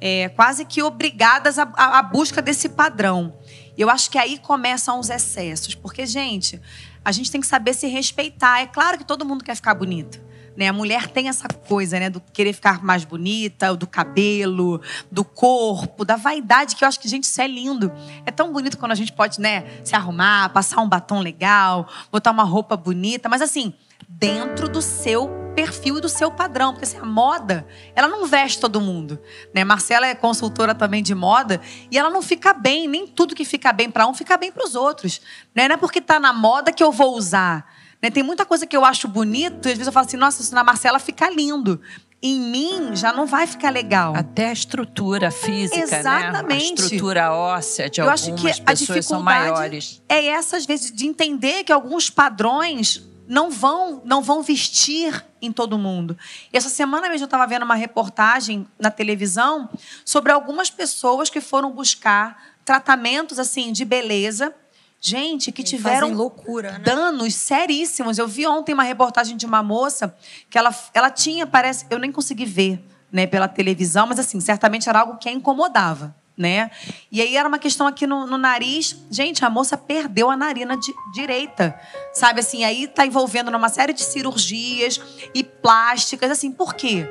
É, quase que obrigadas à, busca desse padrão. Eu acho que aí começam os excessos. Porque, gente, a gente tem que saber se respeitar. É claro que todo mundo quer ficar bonito. Né? A mulher tem essa coisa, né, do querer ficar mais bonita, do cabelo, do corpo, da vaidade, que eu acho que, gente, isso é lindo. É tão bonito quando a gente pode, né, se arrumar, passar um batom legal, botar uma roupa bonita, mas assim, dentro do seu perfil e do seu padrão, porque assim, a moda, ela não veste todo mundo, né? Marcela é consultora também de moda e ela não fica bem, nem tudo que fica bem para um fica bem para os outros, né? Não é porque tá na moda que eu vou usar. Né? Tem muita coisa que eu acho bonito, e às vezes eu falo assim, nossa, isso na Marcela fica lindo. em mim já não vai ficar legal. Até a estrutura física, Exatamente. né? A estrutura óssea de Eu algumas acho que a pessoas são dificuldade maiores. é essa, às vezes, de entender que alguns padrões não vão, não vão vestir em todo mundo. E essa semana mesmo eu estava vendo uma reportagem na televisão sobre algumas pessoas que foram buscar tratamentos assim de beleza. Gente, que tiveram Fazem loucura, né? danos seríssimos. Eu vi ontem uma reportagem de uma moça que ela, ela tinha, parece, eu nem consegui ver, né, pela televisão, mas assim, certamente era algo que a incomodava, né? E aí era uma questão aqui no, no nariz. Gente, a moça perdeu a narina di- direita, sabe assim? Aí tá envolvendo numa série de cirurgias e plásticas, assim. Por quê?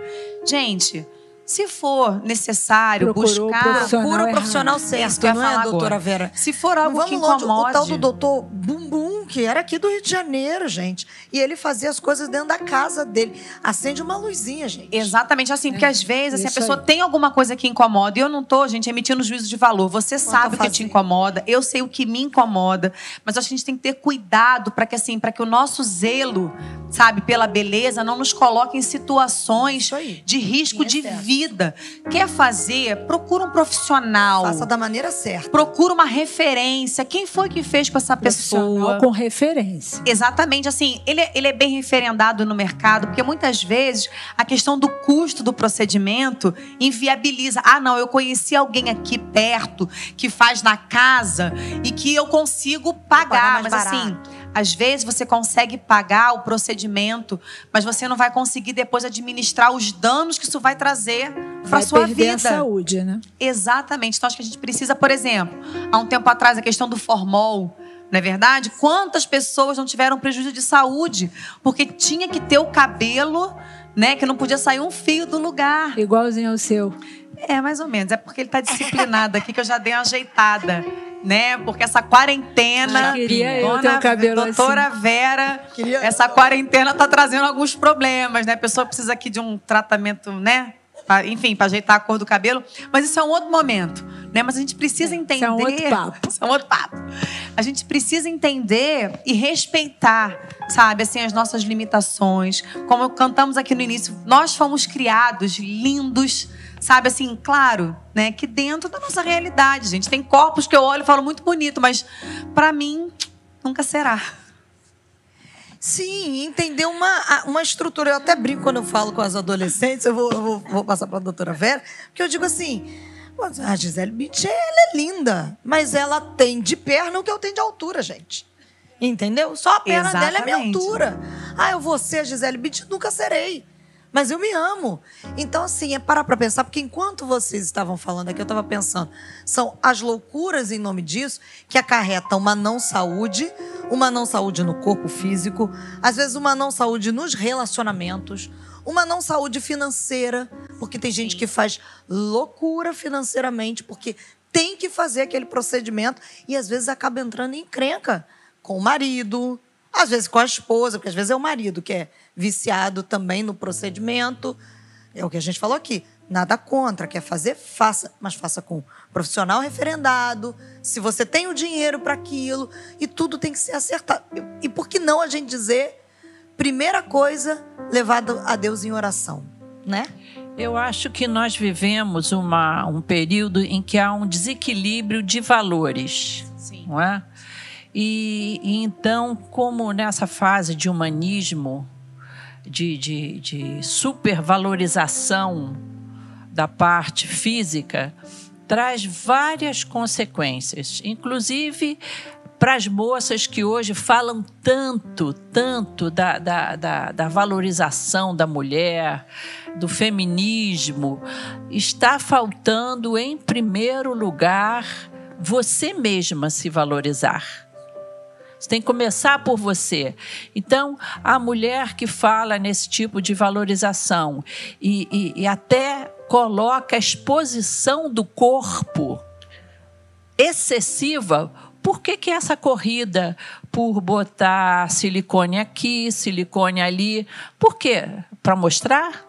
Gente, se for necessário Procurou buscar profissional Procura o profissional que certo, não é, doutora agora. Vera? Se for algo que vamos longe, incomode, o tal do doutor Bumbum, que era aqui do Rio de Janeiro, gente. E ele fazia as coisas dentro da casa dele. Acende uma luzinha, gente. Exatamente assim, porque às vezes assim, a pessoa aí. tem alguma coisa que incomoda e eu não tô, gente, emitindo juízo de valor. Você sabe o que te incomoda, eu sei o que me incomoda, mas acho que a gente tem que ter cuidado para que assim, para que o nosso zelo, sabe, pela beleza não nos coloque em situações de risco de excesso. Vida. Quer fazer? Procura um profissional. Faça da maneira certa. Procura uma referência. Quem foi que fez com essa pessoa? Com referência. Exatamente, assim, ele, é- ele é bem referendado no mercado, porque muitas vezes a questão do custo do procedimento inviabiliza. Ah, não, eu conheci alguém aqui perto que faz na casa e que eu consigo pagar. pagar mais mas assim, às vezes você consegue pagar o procedimento, mas você não vai conseguir depois administrar os danos que isso vai trazer para sua perder a vida. saúde, né? Exatamente. Então, acho que a gente precisa, por exemplo, há um tempo atrás, a questão do formol. Não é verdade? Quantas pessoas não tiveram prejuízo de saúde porque tinha que ter o cabelo, né? Que não podia sair um fio do lugar. Igualzinho ao seu. É, mais ou menos. É porque ele tá disciplinado aqui que eu já dei uma ajeitada. Né? Porque essa quarentena. Queria eu dona ter um cabelo Doutora Vera, Queria essa quarentena tá trazendo alguns problemas, né? A pessoa precisa aqui de um tratamento, né? Pra- enfim, para ajeitar a cor do cabelo. Mas isso é um outro momento, né? Mas a gente precisa entender. Isso é um outro papo. Isso é um outro papo. A gente precisa entender e respeitar, sabe, assim, as nossas limitações. Como cantamos aqui no início, nós fomos criados lindos, sabe, assim, claro, né, que dentro da nossa realidade, gente. Tem corpos que eu olho e falo muito bonito, mas para mim nunca será. Sim, entender uma, uma estrutura. Eu até brinco quando eu falo com as adolescentes, eu vou, eu vou, vou passar para a doutora Vera, porque eu digo assim: "Pô, a Gisele Bündchen, ela é linda, mas ela tem de perna o que eu tenho de altura, gente. Entendeu? Só a perna dela é minha Exatamente. altura. Ah, eu vou ser a Gisele Bündchen? Nunca serei. Mas eu me amo. Então, assim, é parar para pensar, porque enquanto vocês estavam falando aqui, eu estava pensando, são as loucuras em nome disso que acarretam uma não saúde, uma não saúde no corpo físico, às vezes uma não saúde nos relacionamentos, uma não saúde financeira, porque tem gente que faz loucura financeiramente, porque tem que fazer aquele procedimento e às vezes acaba entrando em encrenca com o marido, às vezes com a esposa, porque às vezes é o marido que é viciado também no procedimento. É o que a gente falou aqui. Nada contra, quer fazer, faça, mas faça com um profissional referendado. Se você tem o dinheiro para aquilo, e tudo tem que ser acertado. E por que não a gente dizer, primeira coisa, levado a Deus em oração, né? Eu acho que nós vivemos uma, um período em que há um desequilíbrio de valores, Sim. não é? E, e então, como nessa fase de humanismo, de, de, de supervalorização da parte física, traz várias consequências, inclusive para as moças que hoje falam tanto, tanto da, da, da, da valorização da mulher, do feminismo, está faltando, em primeiro lugar, você mesma se valorizar. Você tem que começar por você. Então, a mulher que fala nesse tipo de valorização e, e, e até coloca a exposição do corpo excessiva, por que, que essa corrida por botar silicone aqui, silicone ali? Por quê? Para mostrar?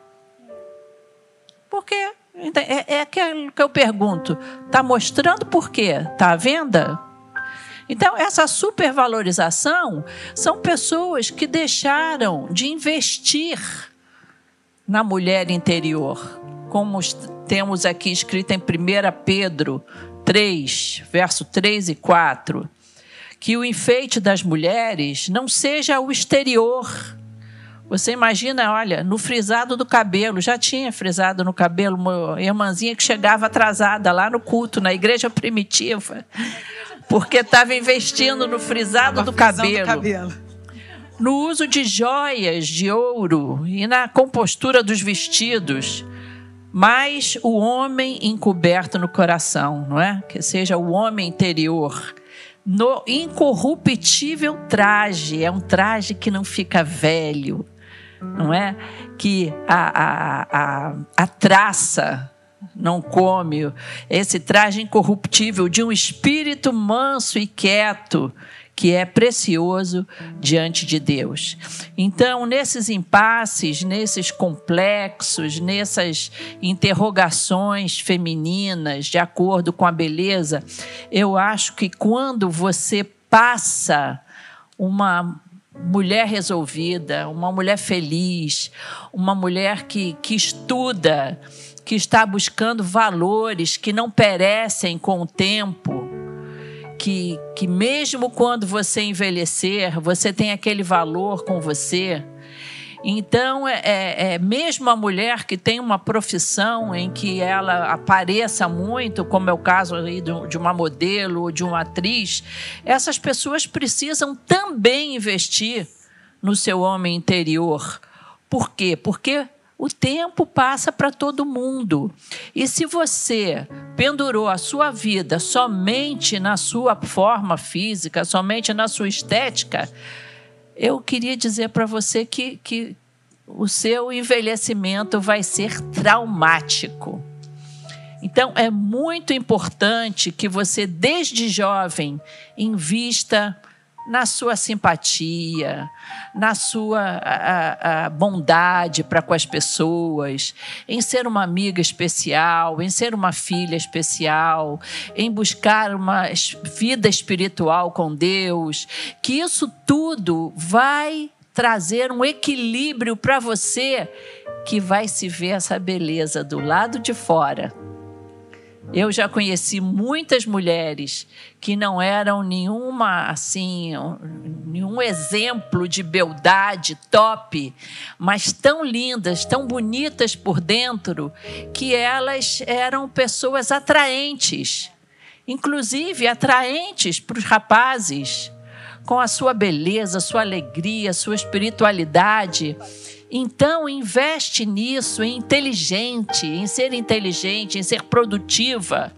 Por quê? É, é aquilo que eu pergunto. Está mostrando por quê? Está à venda? Então, essa supervalorização são pessoas que deixaram de investir na mulher interior, como temos aqui escrito em 1 Pedro 3, verso 3 e 4, que o enfeite das mulheres não seja o exterior. Você imagina, olha, no frisado do cabelo, já tinha frisado no cabelo, uma irmãzinha que chegava atrasada lá no culto, na igreja primitiva, porque estava investindo no frisado do cabelo. do cabelo. No uso de joias de ouro e na compostura dos vestidos mas o homem encoberto no coração, não é? Que seja o homem interior. No incorruptível traje, é um traje que não fica velho, não é? Que a, a, a, a traça não come, esse traje incorruptível de um espírito manso e quieto, que é precioso diante de Deus. Então, nesses impasses, nesses complexos, nessas interrogações femininas, de acordo com a beleza, eu acho que quando você passa uma mulher resolvida, uma mulher feliz, uma mulher que, que estuda, que está buscando valores que não perecem com o tempo, que, que mesmo quando você envelhecer, você tem aquele valor com você. Então, é, é, é, mesmo a mulher que tem uma profissão em que ela apareça muito, como é o caso aí de uma modelo ou de uma atriz, essas pessoas precisam também investir no seu homem interior. Por quê? Porque o tempo passa para todo mundo. E se você pendurou a sua vida somente na sua forma física, somente na sua estética, eu queria dizer para você que, que o seu envelhecimento vai ser traumático. Então, é muito importante que você, desde jovem, invista na sua simpatia, na sua a, a bondade para com as pessoas, em ser uma amiga especial, em ser uma filha especial, em buscar uma vida espiritual com Deus, que isso tudo vai trazer um equilíbrio para você que vai se ver essa beleza do lado de fora eu já conheci muitas mulheres que não eram nenhuma assim, nenhum exemplo de beldade top, mas tão lindas, tão bonitas por dentro, que elas eram pessoas atraentes, inclusive atraentes para os rapazes, com a sua beleza, sua alegria, sua espiritualidade. Então, investe nisso, em inteligente, em ser inteligente, em ser produtiva,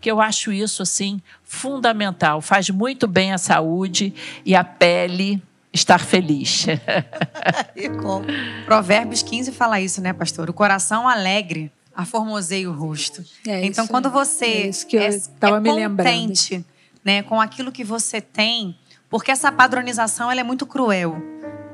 que eu acho isso assim fundamental. Faz muito bem à saúde e à pele estar feliz. e como? Provérbios 15 fala isso, né, pastor? O coração alegre aformoseia o rosto. É então, quando você é, isso que eu é, é me contente né, com aquilo que você tem, porque essa padronização ela é muito cruel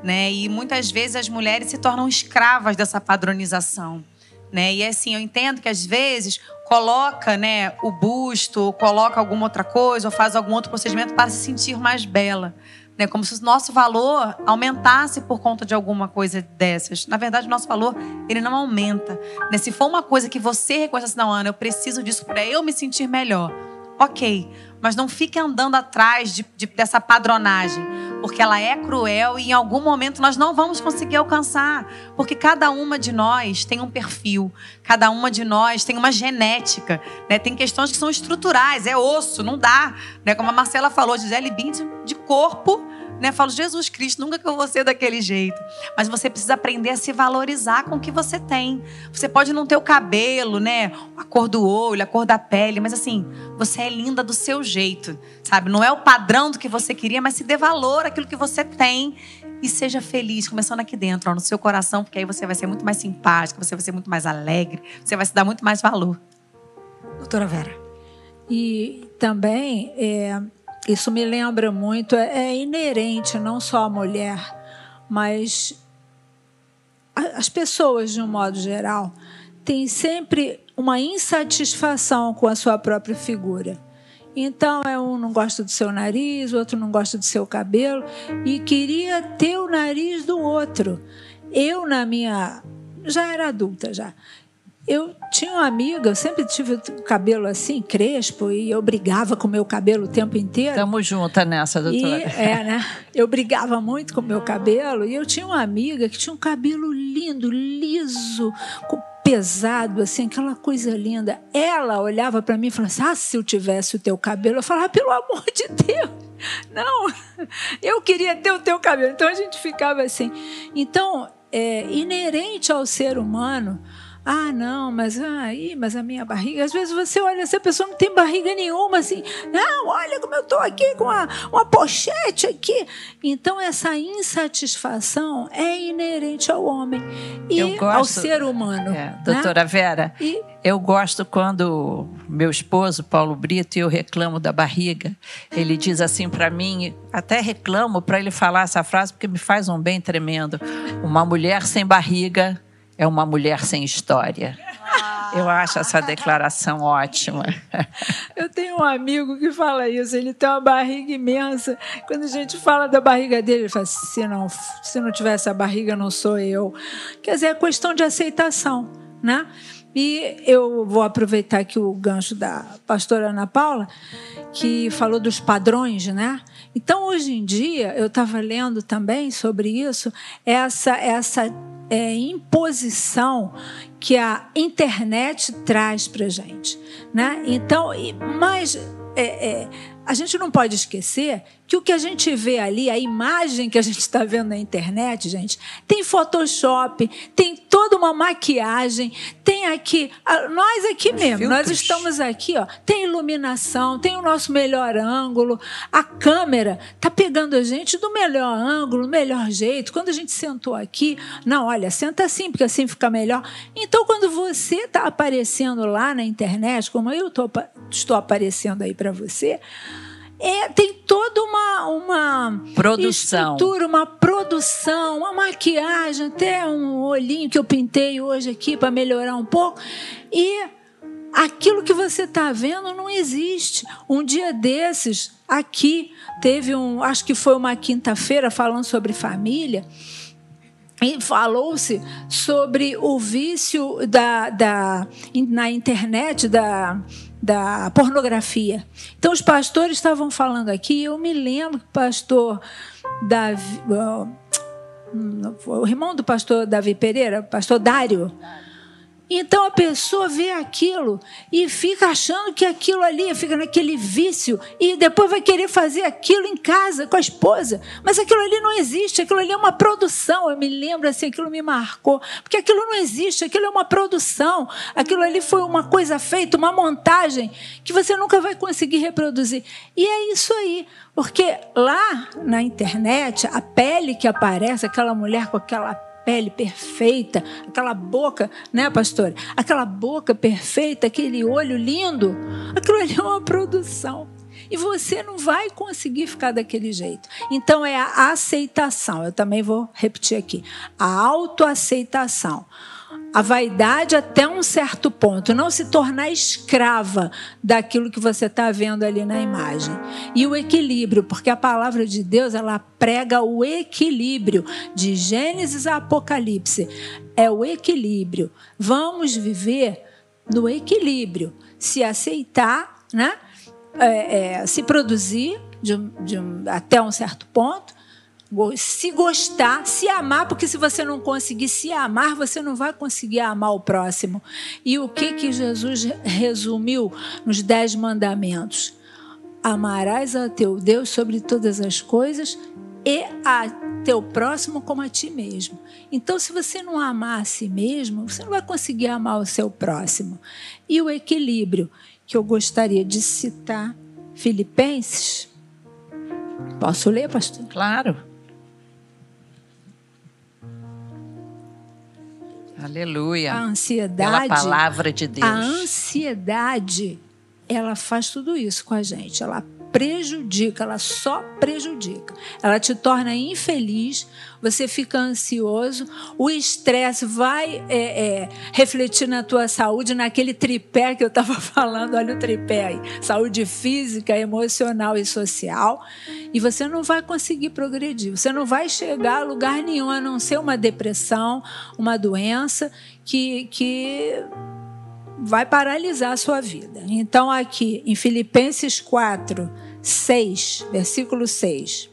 né? E muitas vezes as mulheres se tornam escravas dessa padronização, né? E assim, eu entendo que às vezes coloca, né, o busto, ou coloca alguma outra coisa, ou faz algum outro procedimento para se sentir mais bela. Né, como se o nosso valor aumentasse por conta de alguma coisa dessas. Na verdade, o nosso valor ele não aumenta. Né? Se for uma coisa que você reconhece assim, não, Ana, eu preciso disso para eu me sentir melhor. Ok, mas não fique andando atrás de, de, dessa padronagem, porque ela é cruel e em algum momento nós não vamos conseguir alcançar, porque cada uma de nós tem um perfil, cada uma de nós tem uma genética, né? tem questões que são estruturais, é osso, não dá. Né? Como a Marcela falou, Gisele Bündchen, de corpo né? Falo, Jesus Cristo, nunca que eu vou ser daquele jeito. Mas você precisa aprender a se valorizar com o que você tem. Você pode não ter o cabelo, né? A cor do olho, a cor da pele, mas assim, você é linda do seu jeito, sabe? Não é o padrão do que você queria, mas se dê valor àquilo que você tem e seja feliz, começando aqui dentro, ó, no seu coração, porque aí você vai ser muito mais simpática, você vai ser muito mais alegre, você vai se dar muito mais valor. Doutora Vera. E também é, isso me lembra muito, é, é inerente não só à mulher, mas as pessoas de um modo geral têm sempre uma insatisfação com a sua própria figura. Então, é um não gosta do seu nariz, o outro não gosta do seu cabelo e queria ter o nariz do outro. Eu, na minha já era adulta já. Eu tinha uma amiga, eu sempre tive o cabelo assim, crespo, e eu brigava com o meu cabelo o tempo inteiro. Estamos juntas nessa, doutora. E, é, né? Eu brigava muito com o meu cabelo, e eu tinha uma amiga que tinha um cabelo lindo, liso, pesado, assim, aquela coisa linda. Ela olhava para mim e falava assim: ah, se eu tivesse o teu cabelo. Eu falava, pelo amor de Deus, não, eu queria ter o teu cabelo. Então a gente ficava assim. Então, é inerente ao ser humano ah, não, mas aí, mas a minha barriga. Às vezes você olha, essa pessoa não tem barriga nenhuma, assim. Não, olha como eu estou aqui com uma, uma pochete aqui. Então, essa insatisfação é inerente ao homem e gosto, ao ser humano. É, né? doutora né? Vera, e, eu gosto quando meu esposo, Paulo Brito, e eu reclamo da barriga. Ele diz assim para mim, até reclamo para ele falar essa frase, porque me faz um bem tremendo. Uma mulher sem barriga é uma mulher sem história. Eu acho essa declaração ótima. Eu tenho um amigo que fala isso. Ele tem uma barriga imensa. Quando a gente fala da barriga dele, ele fala: se não, se não tiver essa barriga, não sou eu. Quer dizer, é questão de aceitação, né? E eu vou aproveitar aqui o gancho da pastora Ana Paula, que falou dos padrões, né? Então, hoje em dia, eu estava lendo também sobre isso, essa, essa é, imposição que a internet traz para gente, né? Então, mas é, é, a gente não pode esquecer que o que a gente vê ali, a imagem que a gente está vendo na internet, gente, tem Photoshop, tem toda uma maquiagem, tem aqui, nós aqui Os mesmo, filtros. nós estamos aqui, ó, tem iluminação, tem o nosso melhor ângulo, a câmera tá pegando a gente do melhor ângulo, melhor jeito. Quando a gente sentou aqui, não, olha, senta assim, porque assim fica melhor. Então, quando você está aparecendo lá na internet, como eu tô, estou aparecendo aí para você, é, tem toda uma, uma produção. estrutura, uma produção, uma maquiagem, até um olhinho que eu pintei hoje aqui para melhorar um pouco. E aquilo que você está vendo não existe. Um dia desses, aqui, teve um, acho que foi uma quinta-feira, falando sobre família. E falou-se sobre o vício da, da, na internet da, da pornografia. Então, os pastores estavam falando aqui, eu me lembro que o pastor Davi, o irmão do pastor Davi Pereira, pastor Dário, então a pessoa vê aquilo e fica achando que aquilo ali fica naquele vício e depois vai querer fazer aquilo em casa com a esposa. Mas aquilo ali não existe, aquilo ali é uma produção. Eu me lembro assim, aquilo me marcou, porque aquilo não existe, aquilo é uma produção. Aquilo ali foi uma coisa feita, uma montagem que você nunca vai conseguir reproduzir. E é isso aí. Porque lá na internet, a pele que aparece, aquela mulher com aquela pele perfeita, aquela boca, né, pastor? Aquela boca perfeita, aquele olho lindo, aquilo ali é uma produção. E você não vai conseguir ficar daquele jeito. Então é a aceitação. Eu também vou repetir aqui. A autoaceitação a vaidade até um certo ponto, não se tornar escrava daquilo que você está vendo ali na imagem. E o equilíbrio, porque a palavra de Deus ela prega o equilíbrio de Gênesis a Apocalipse. É o equilíbrio. Vamos viver no equilíbrio, se aceitar, né? É, é, se produzir de, de até um certo ponto se gostar, se amar, porque se você não conseguir se amar, você não vai conseguir amar o próximo. E o que que Jesus resumiu nos dez mandamentos? Amarás a teu Deus sobre todas as coisas e a teu próximo como a ti mesmo. Então, se você não amar a si mesmo, você não vai conseguir amar o seu próximo. E o equilíbrio que eu gostaria de citar, Filipenses. Posso ler, pastor? Claro. Aleluia. A ansiedade. Pela palavra de Deus. A ansiedade, ela faz tudo isso com a gente. Ela prejudica, ela só prejudica. Ela te torna infeliz, você fica ansioso, o estresse vai é, é, refletir na tua saúde, naquele tripé que eu estava falando, olha o tripé aí: saúde física, emocional e social. E você não vai conseguir progredir, você não vai chegar a lugar nenhum, a não ser uma depressão, uma doença que. que vai paralisar a sua vida. Então, aqui em Filipenses 4, 6, versículo 6.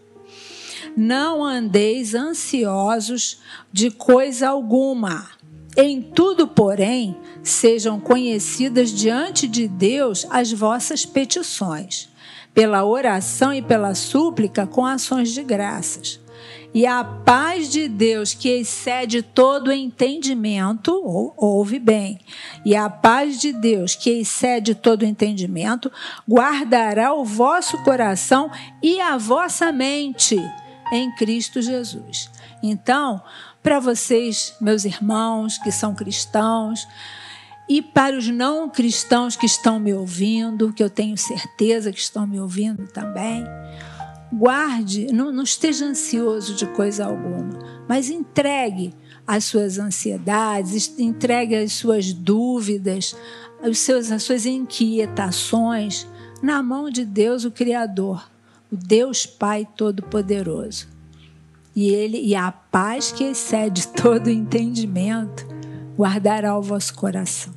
Não andeis ansiosos de coisa alguma. Em tudo, porém, sejam conhecidas diante de Deus as vossas petições, pela oração e pela súplica com ações de graças e a paz de Deus, que excede todo entendimento, ou, ouve bem, e a paz de Deus, que excede todo entendimento, guardará o vosso coração e a vossa mente em Cristo Jesus. Então, para vocês, meus irmãos que são cristãos, e para os não cristãos que estão me ouvindo, que eu tenho certeza que estão me ouvindo também, guarde, não, não esteja ansioso de coisa alguma, mas entregue as suas ansiedades, entregue as suas dúvidas, os seus, as suas inquietações na mão de Deus, o Criador, o Deus Pai Todo-Poderoso. E ele e a paz que excede todo entendimento guardará o vosso coração.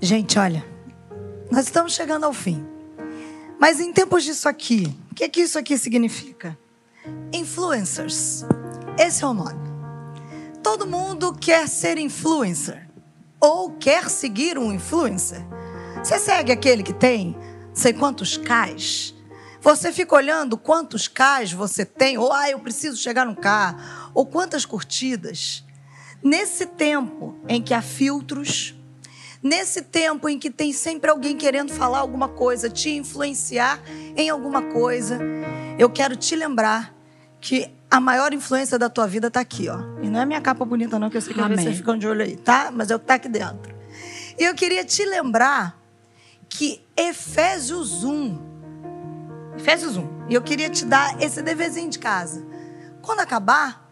Gente, olha, nós estamos chegando ao fim. Mas em tempos disso aqui, o que, é que isso aqui significa? Influencers. Esse é o nome. Todo mundo quer ser influencer ou quer seguir um influencer. Você segue aquele que tem sei quantos cais? Você fica olhando quantos cais você tem, ou ah, eu preciso chegar no carro, ou quantas curtidas. Nesse tempo em que há filtros, nesse tempo em que tem sempre alguém querendo falar alguma coisa, te influenciar em alguma coisa, eu quero te lembrar que a maior influência da tua vida está aqui, ó. E não é minha capa bonita, não, que eu sei que Amém. vocês ficam de olho aí, tá? Mas é o que está aqui dentro. E eu queria te lembrar que Efésios 1, Efésios 1, e eu queria te dar esse deverzinho de casa. Quando acabar,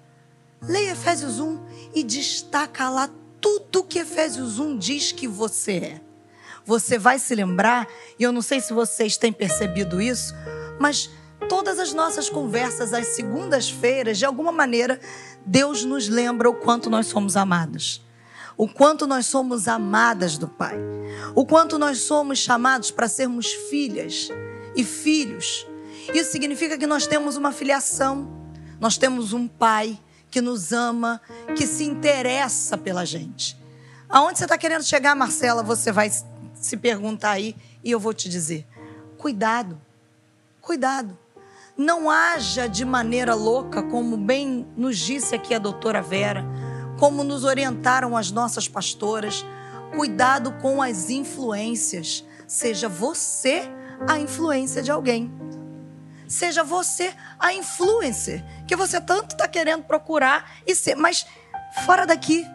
leia Efésios 1 e destaca lá tudo que Efésios 1 diz que você é. Você vai se lembrar, e eu não sei se vocês têm percebido isso, mas todas as nossas conversas às segundas-feiras, de alguma maneira, Deus nos lembra o quanto nós somos amados. O quanto nós somos amadas do Pai. O quanto nós somos chamados para sermos filhas e filhos. Isso significa que nós temos uma filiação, nós temos um Pai que nos ama, que se interessa pela gente. Aonde você está querendo chegar, Marcela? Você vai se perguntar aí e eu vou te dizer: cuidado, cuidado. Não haja de maneira louca, como bem nos disse aqui a doutora Vera, como nos orientaram as nossas pastoras. Cuidado com as influências. Seja você a influência de alguém seja você a influencer que você tanto está querendo procurar e ser, mas fora daqui,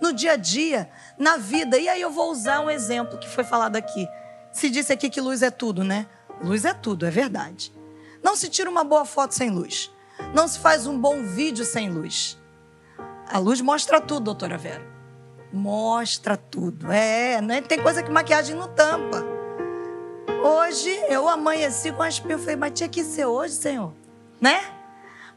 no dia a dia, na vida. E aí eu vou usar um exemplo que foi falado aqui. Se disse aqui que luz é tudo, né? Luz é tudo, é verdade. Não se tira uma boa foto sem luz. Não se faz um bom vídeo sem luz. A luz mostra tudo, doutora Vera. Mostra tudo. É, né? tem coisa que maquiagem não tampa. Hoje eu amanheci com a espinha. Eu falei, mas tinha que ser hoje, Senhor. Né?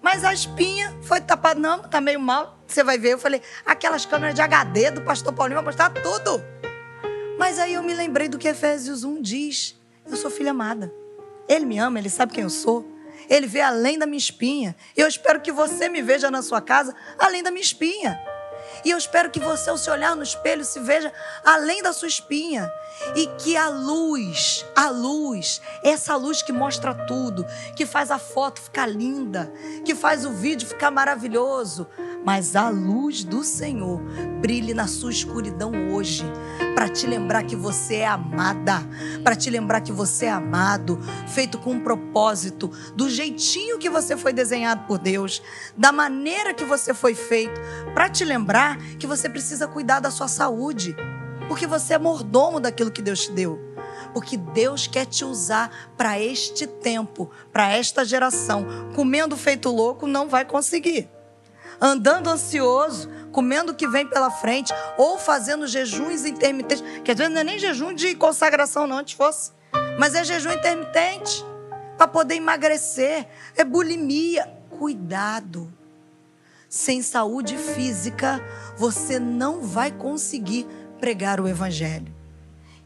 Mas a espinha foi tapada. Não, tá meio mal. Você vai ver. Eu falei, aquelas câmeras de HD do pastor Paulinho vai mostrar tudo. Mas aí eu me lembrei do que Efésios 1 diz. Eu sou filha amada. Ele me ama, ele sabe quem eu sou. Ele vê além da minha espinha. Eu espero que você me veja na sua casa além da minha espinha. E eu espero que você, ao se olhar no espelho, se veja além da sua espinha. E que a luz, a luz, essa luz que mostra tudo, que faz a foto ficar linda, que faz o vídeo ficar maravilhoso, mas a luz do Senhor brilhe na sua escuridão hoje, para te lembrar que você é amada, para te lembrar que você é amado, feito com um propósito, do jeitinho que você foi desenhado por Deus, da maneira que você foi feito, para te lembrar que você precisa cuidar da sua saúde, porque você é mordomo daquilo que Deus te deu. porque Deus quer te usar para este tempo, para esta geração. Comendo feito louco não vai conseguir. Andando ansioso, comendo o que vem pela frente, ou fazendo jejuns intermitentes. Quer dizer, não é nem jejum de consagração, não, antes fosse. Mas é jejum intermitente para poder emagrecer. É bulimia. Cuidado. Sem saúde física, você não vai conseguir pregar o evangelho.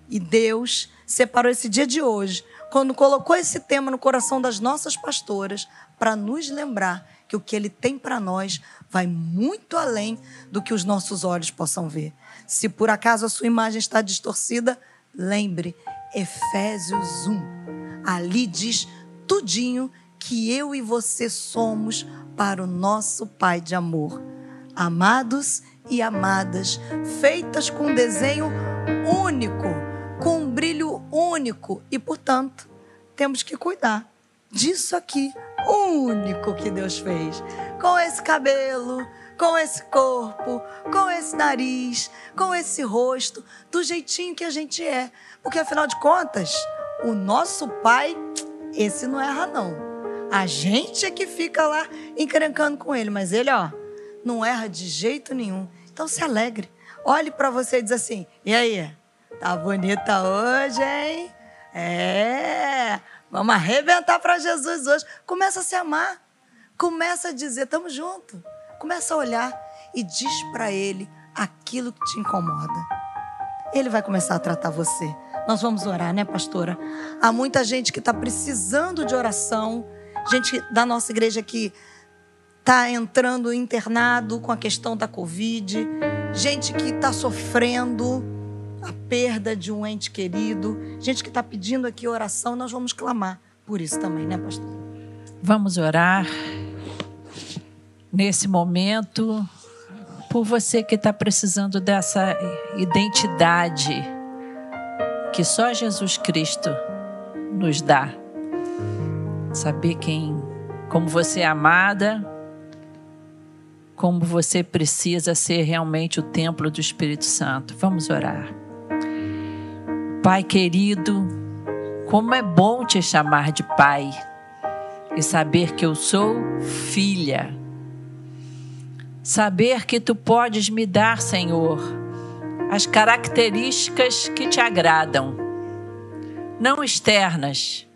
E Deus separou esse dia de hoje, quando colocou esse tema no coração das nossas pastoras, para nos lembrar que o que Ele tem para nós vai muito além do que os nossos olhos possam ver. Se por acaso a sua imagem está distorcida, lembre, Efésios 1. Ali diz tudinho que eu e você somos para o nosso Pai de amor. Amados e amadas, feitas com um desenho único, com um brilho único e, portanto, temos que cuidar disso aqui, único que Deus fez. Com esse cabelo, com esse corpo, com esse nariz, com esse rosto, do jeitinho que a gente é. Porque afinal de contas, o nosso pai, esse não erra não. A gente é que fica lá encrencando com ele, mas ele, ó, não erra de jeito nenhum. Então se alegre. Olhe para você e diz assim: "E aí? Tá bonita hoje, hein?" É. Vamos arrebentar para Jesus hoje. Começa a se amar. Começa a dizer, estamos juntos. Começa a olhar e diz para ele aquilo que te incomoda. Ele vai começar a tratar você. Nós vamos orar, né, pastora? Há muita gente que está precisando de oração, gente da nossa igreja que está entrando internado com a questão da Covid, gente que está sofrendo a perda de um ente querido, gente que está pedindo aqui oração, nós vamos clamar por isso também, né, pastor? Vamos orar nesse momento por você que está precisando dessa identidade que só Jesus Cristo nos dá. Saber quem, como você é amada, como você precisa ser realmente o templo do Espírito Santo. Vamos orar. Pai querido, como é bom te chamar de Pai e saber que eu sou filha. Saber que tu podes me dar, Senhor, as características que te agradam, não externas,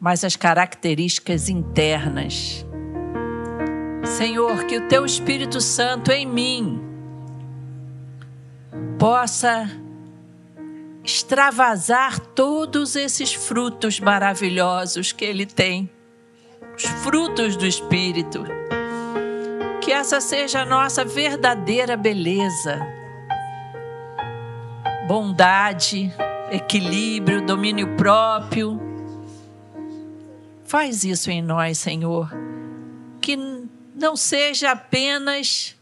mas as características internas. Senhor, que o teu Espírito Santo em mim possa extravasar todos esses frutos maravilhosos que Ele tem, os frutos do Espírito. Que essa seja a nossa verdadeira beleza, bondade, equilíbrio, domínio próprio. Faz isso em nós, Senhor. Que não seja apenas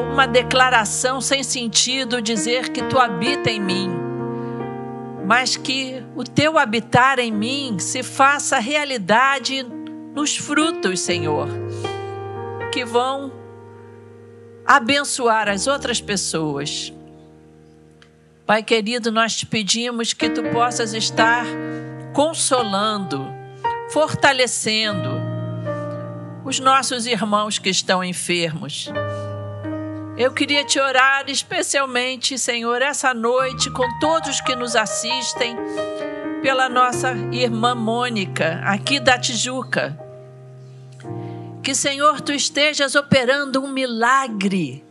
uma declaração sem sentido dizer que tu habita em mim, mas que o teu habitar em mim se faça realidade nos frutos, Senhor, que vão abençoar as outras pessoas. Pai querido, nós te pedimos que tu possas estar consolando, fortalecendo os nossos irmãos que estão enfermos eu queria te orar especialmente, Senhor, essa noite com todos que nos assistem, pela nossa irmã Mônica, aqui da Tijuca. Que, Senhor, tu estejas operando um milagre,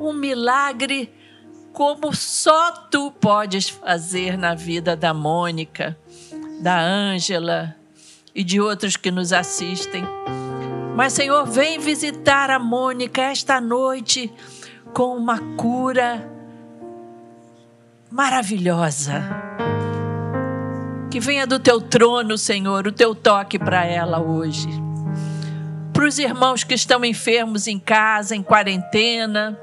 um milagre como só tu podes fazer na vida da Mônica, da Ângela e de outros que nos assistem. Mas, Senhor, vem visitar a Mônica esta noite com uma cura maravilhosa. Que venha do teu trono, Senhor, o teu toque para ela hoje. Para os irmãos que estão enfermos em casa, em quarentena,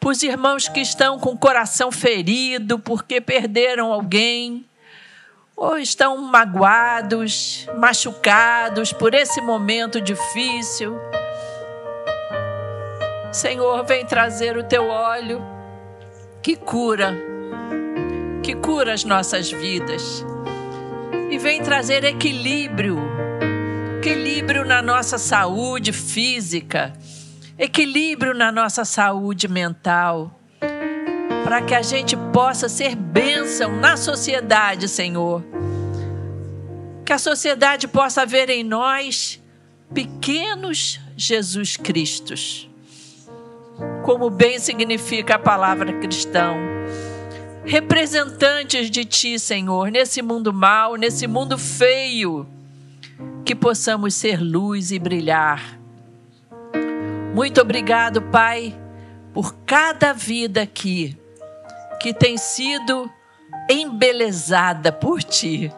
para os irmãos que estão com o coração ferido porque perderam alguém, ou estão magoados, machucados por esse momento difícil. Senhor, vem trazer o teu óleo que cura, que cura as nossas vidas e vem trazer equilíbrio equilíbrio na nossa saúde física, equilíbrio na nossa saúde mental, para que a gente possa ser bênção na sociedade, Senhor. Que a sociedade possa ver em nós pequenos Jesus Cristos. Como bem significa a palavra cristão. Representantes de Ti, Senhor, nesse mundo mau, nesse mundo feio que possamos ser luz e brilhar. Muito obrigado, Pai, por cada vida aqui que tem sido embelezada por Ti.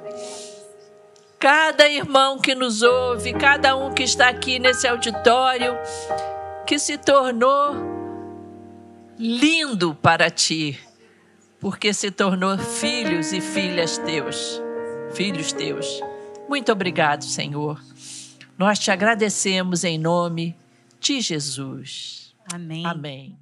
Cada irmão que nos ouve, cada um que está aqui nesse auditório, que se tornou lindo para Ti, porque se tornou filhos e filhas Teus, filhos Teus. Muito obrigado, Senhor. Nós te agradecemos em nome de Jesus. Amém. Amém.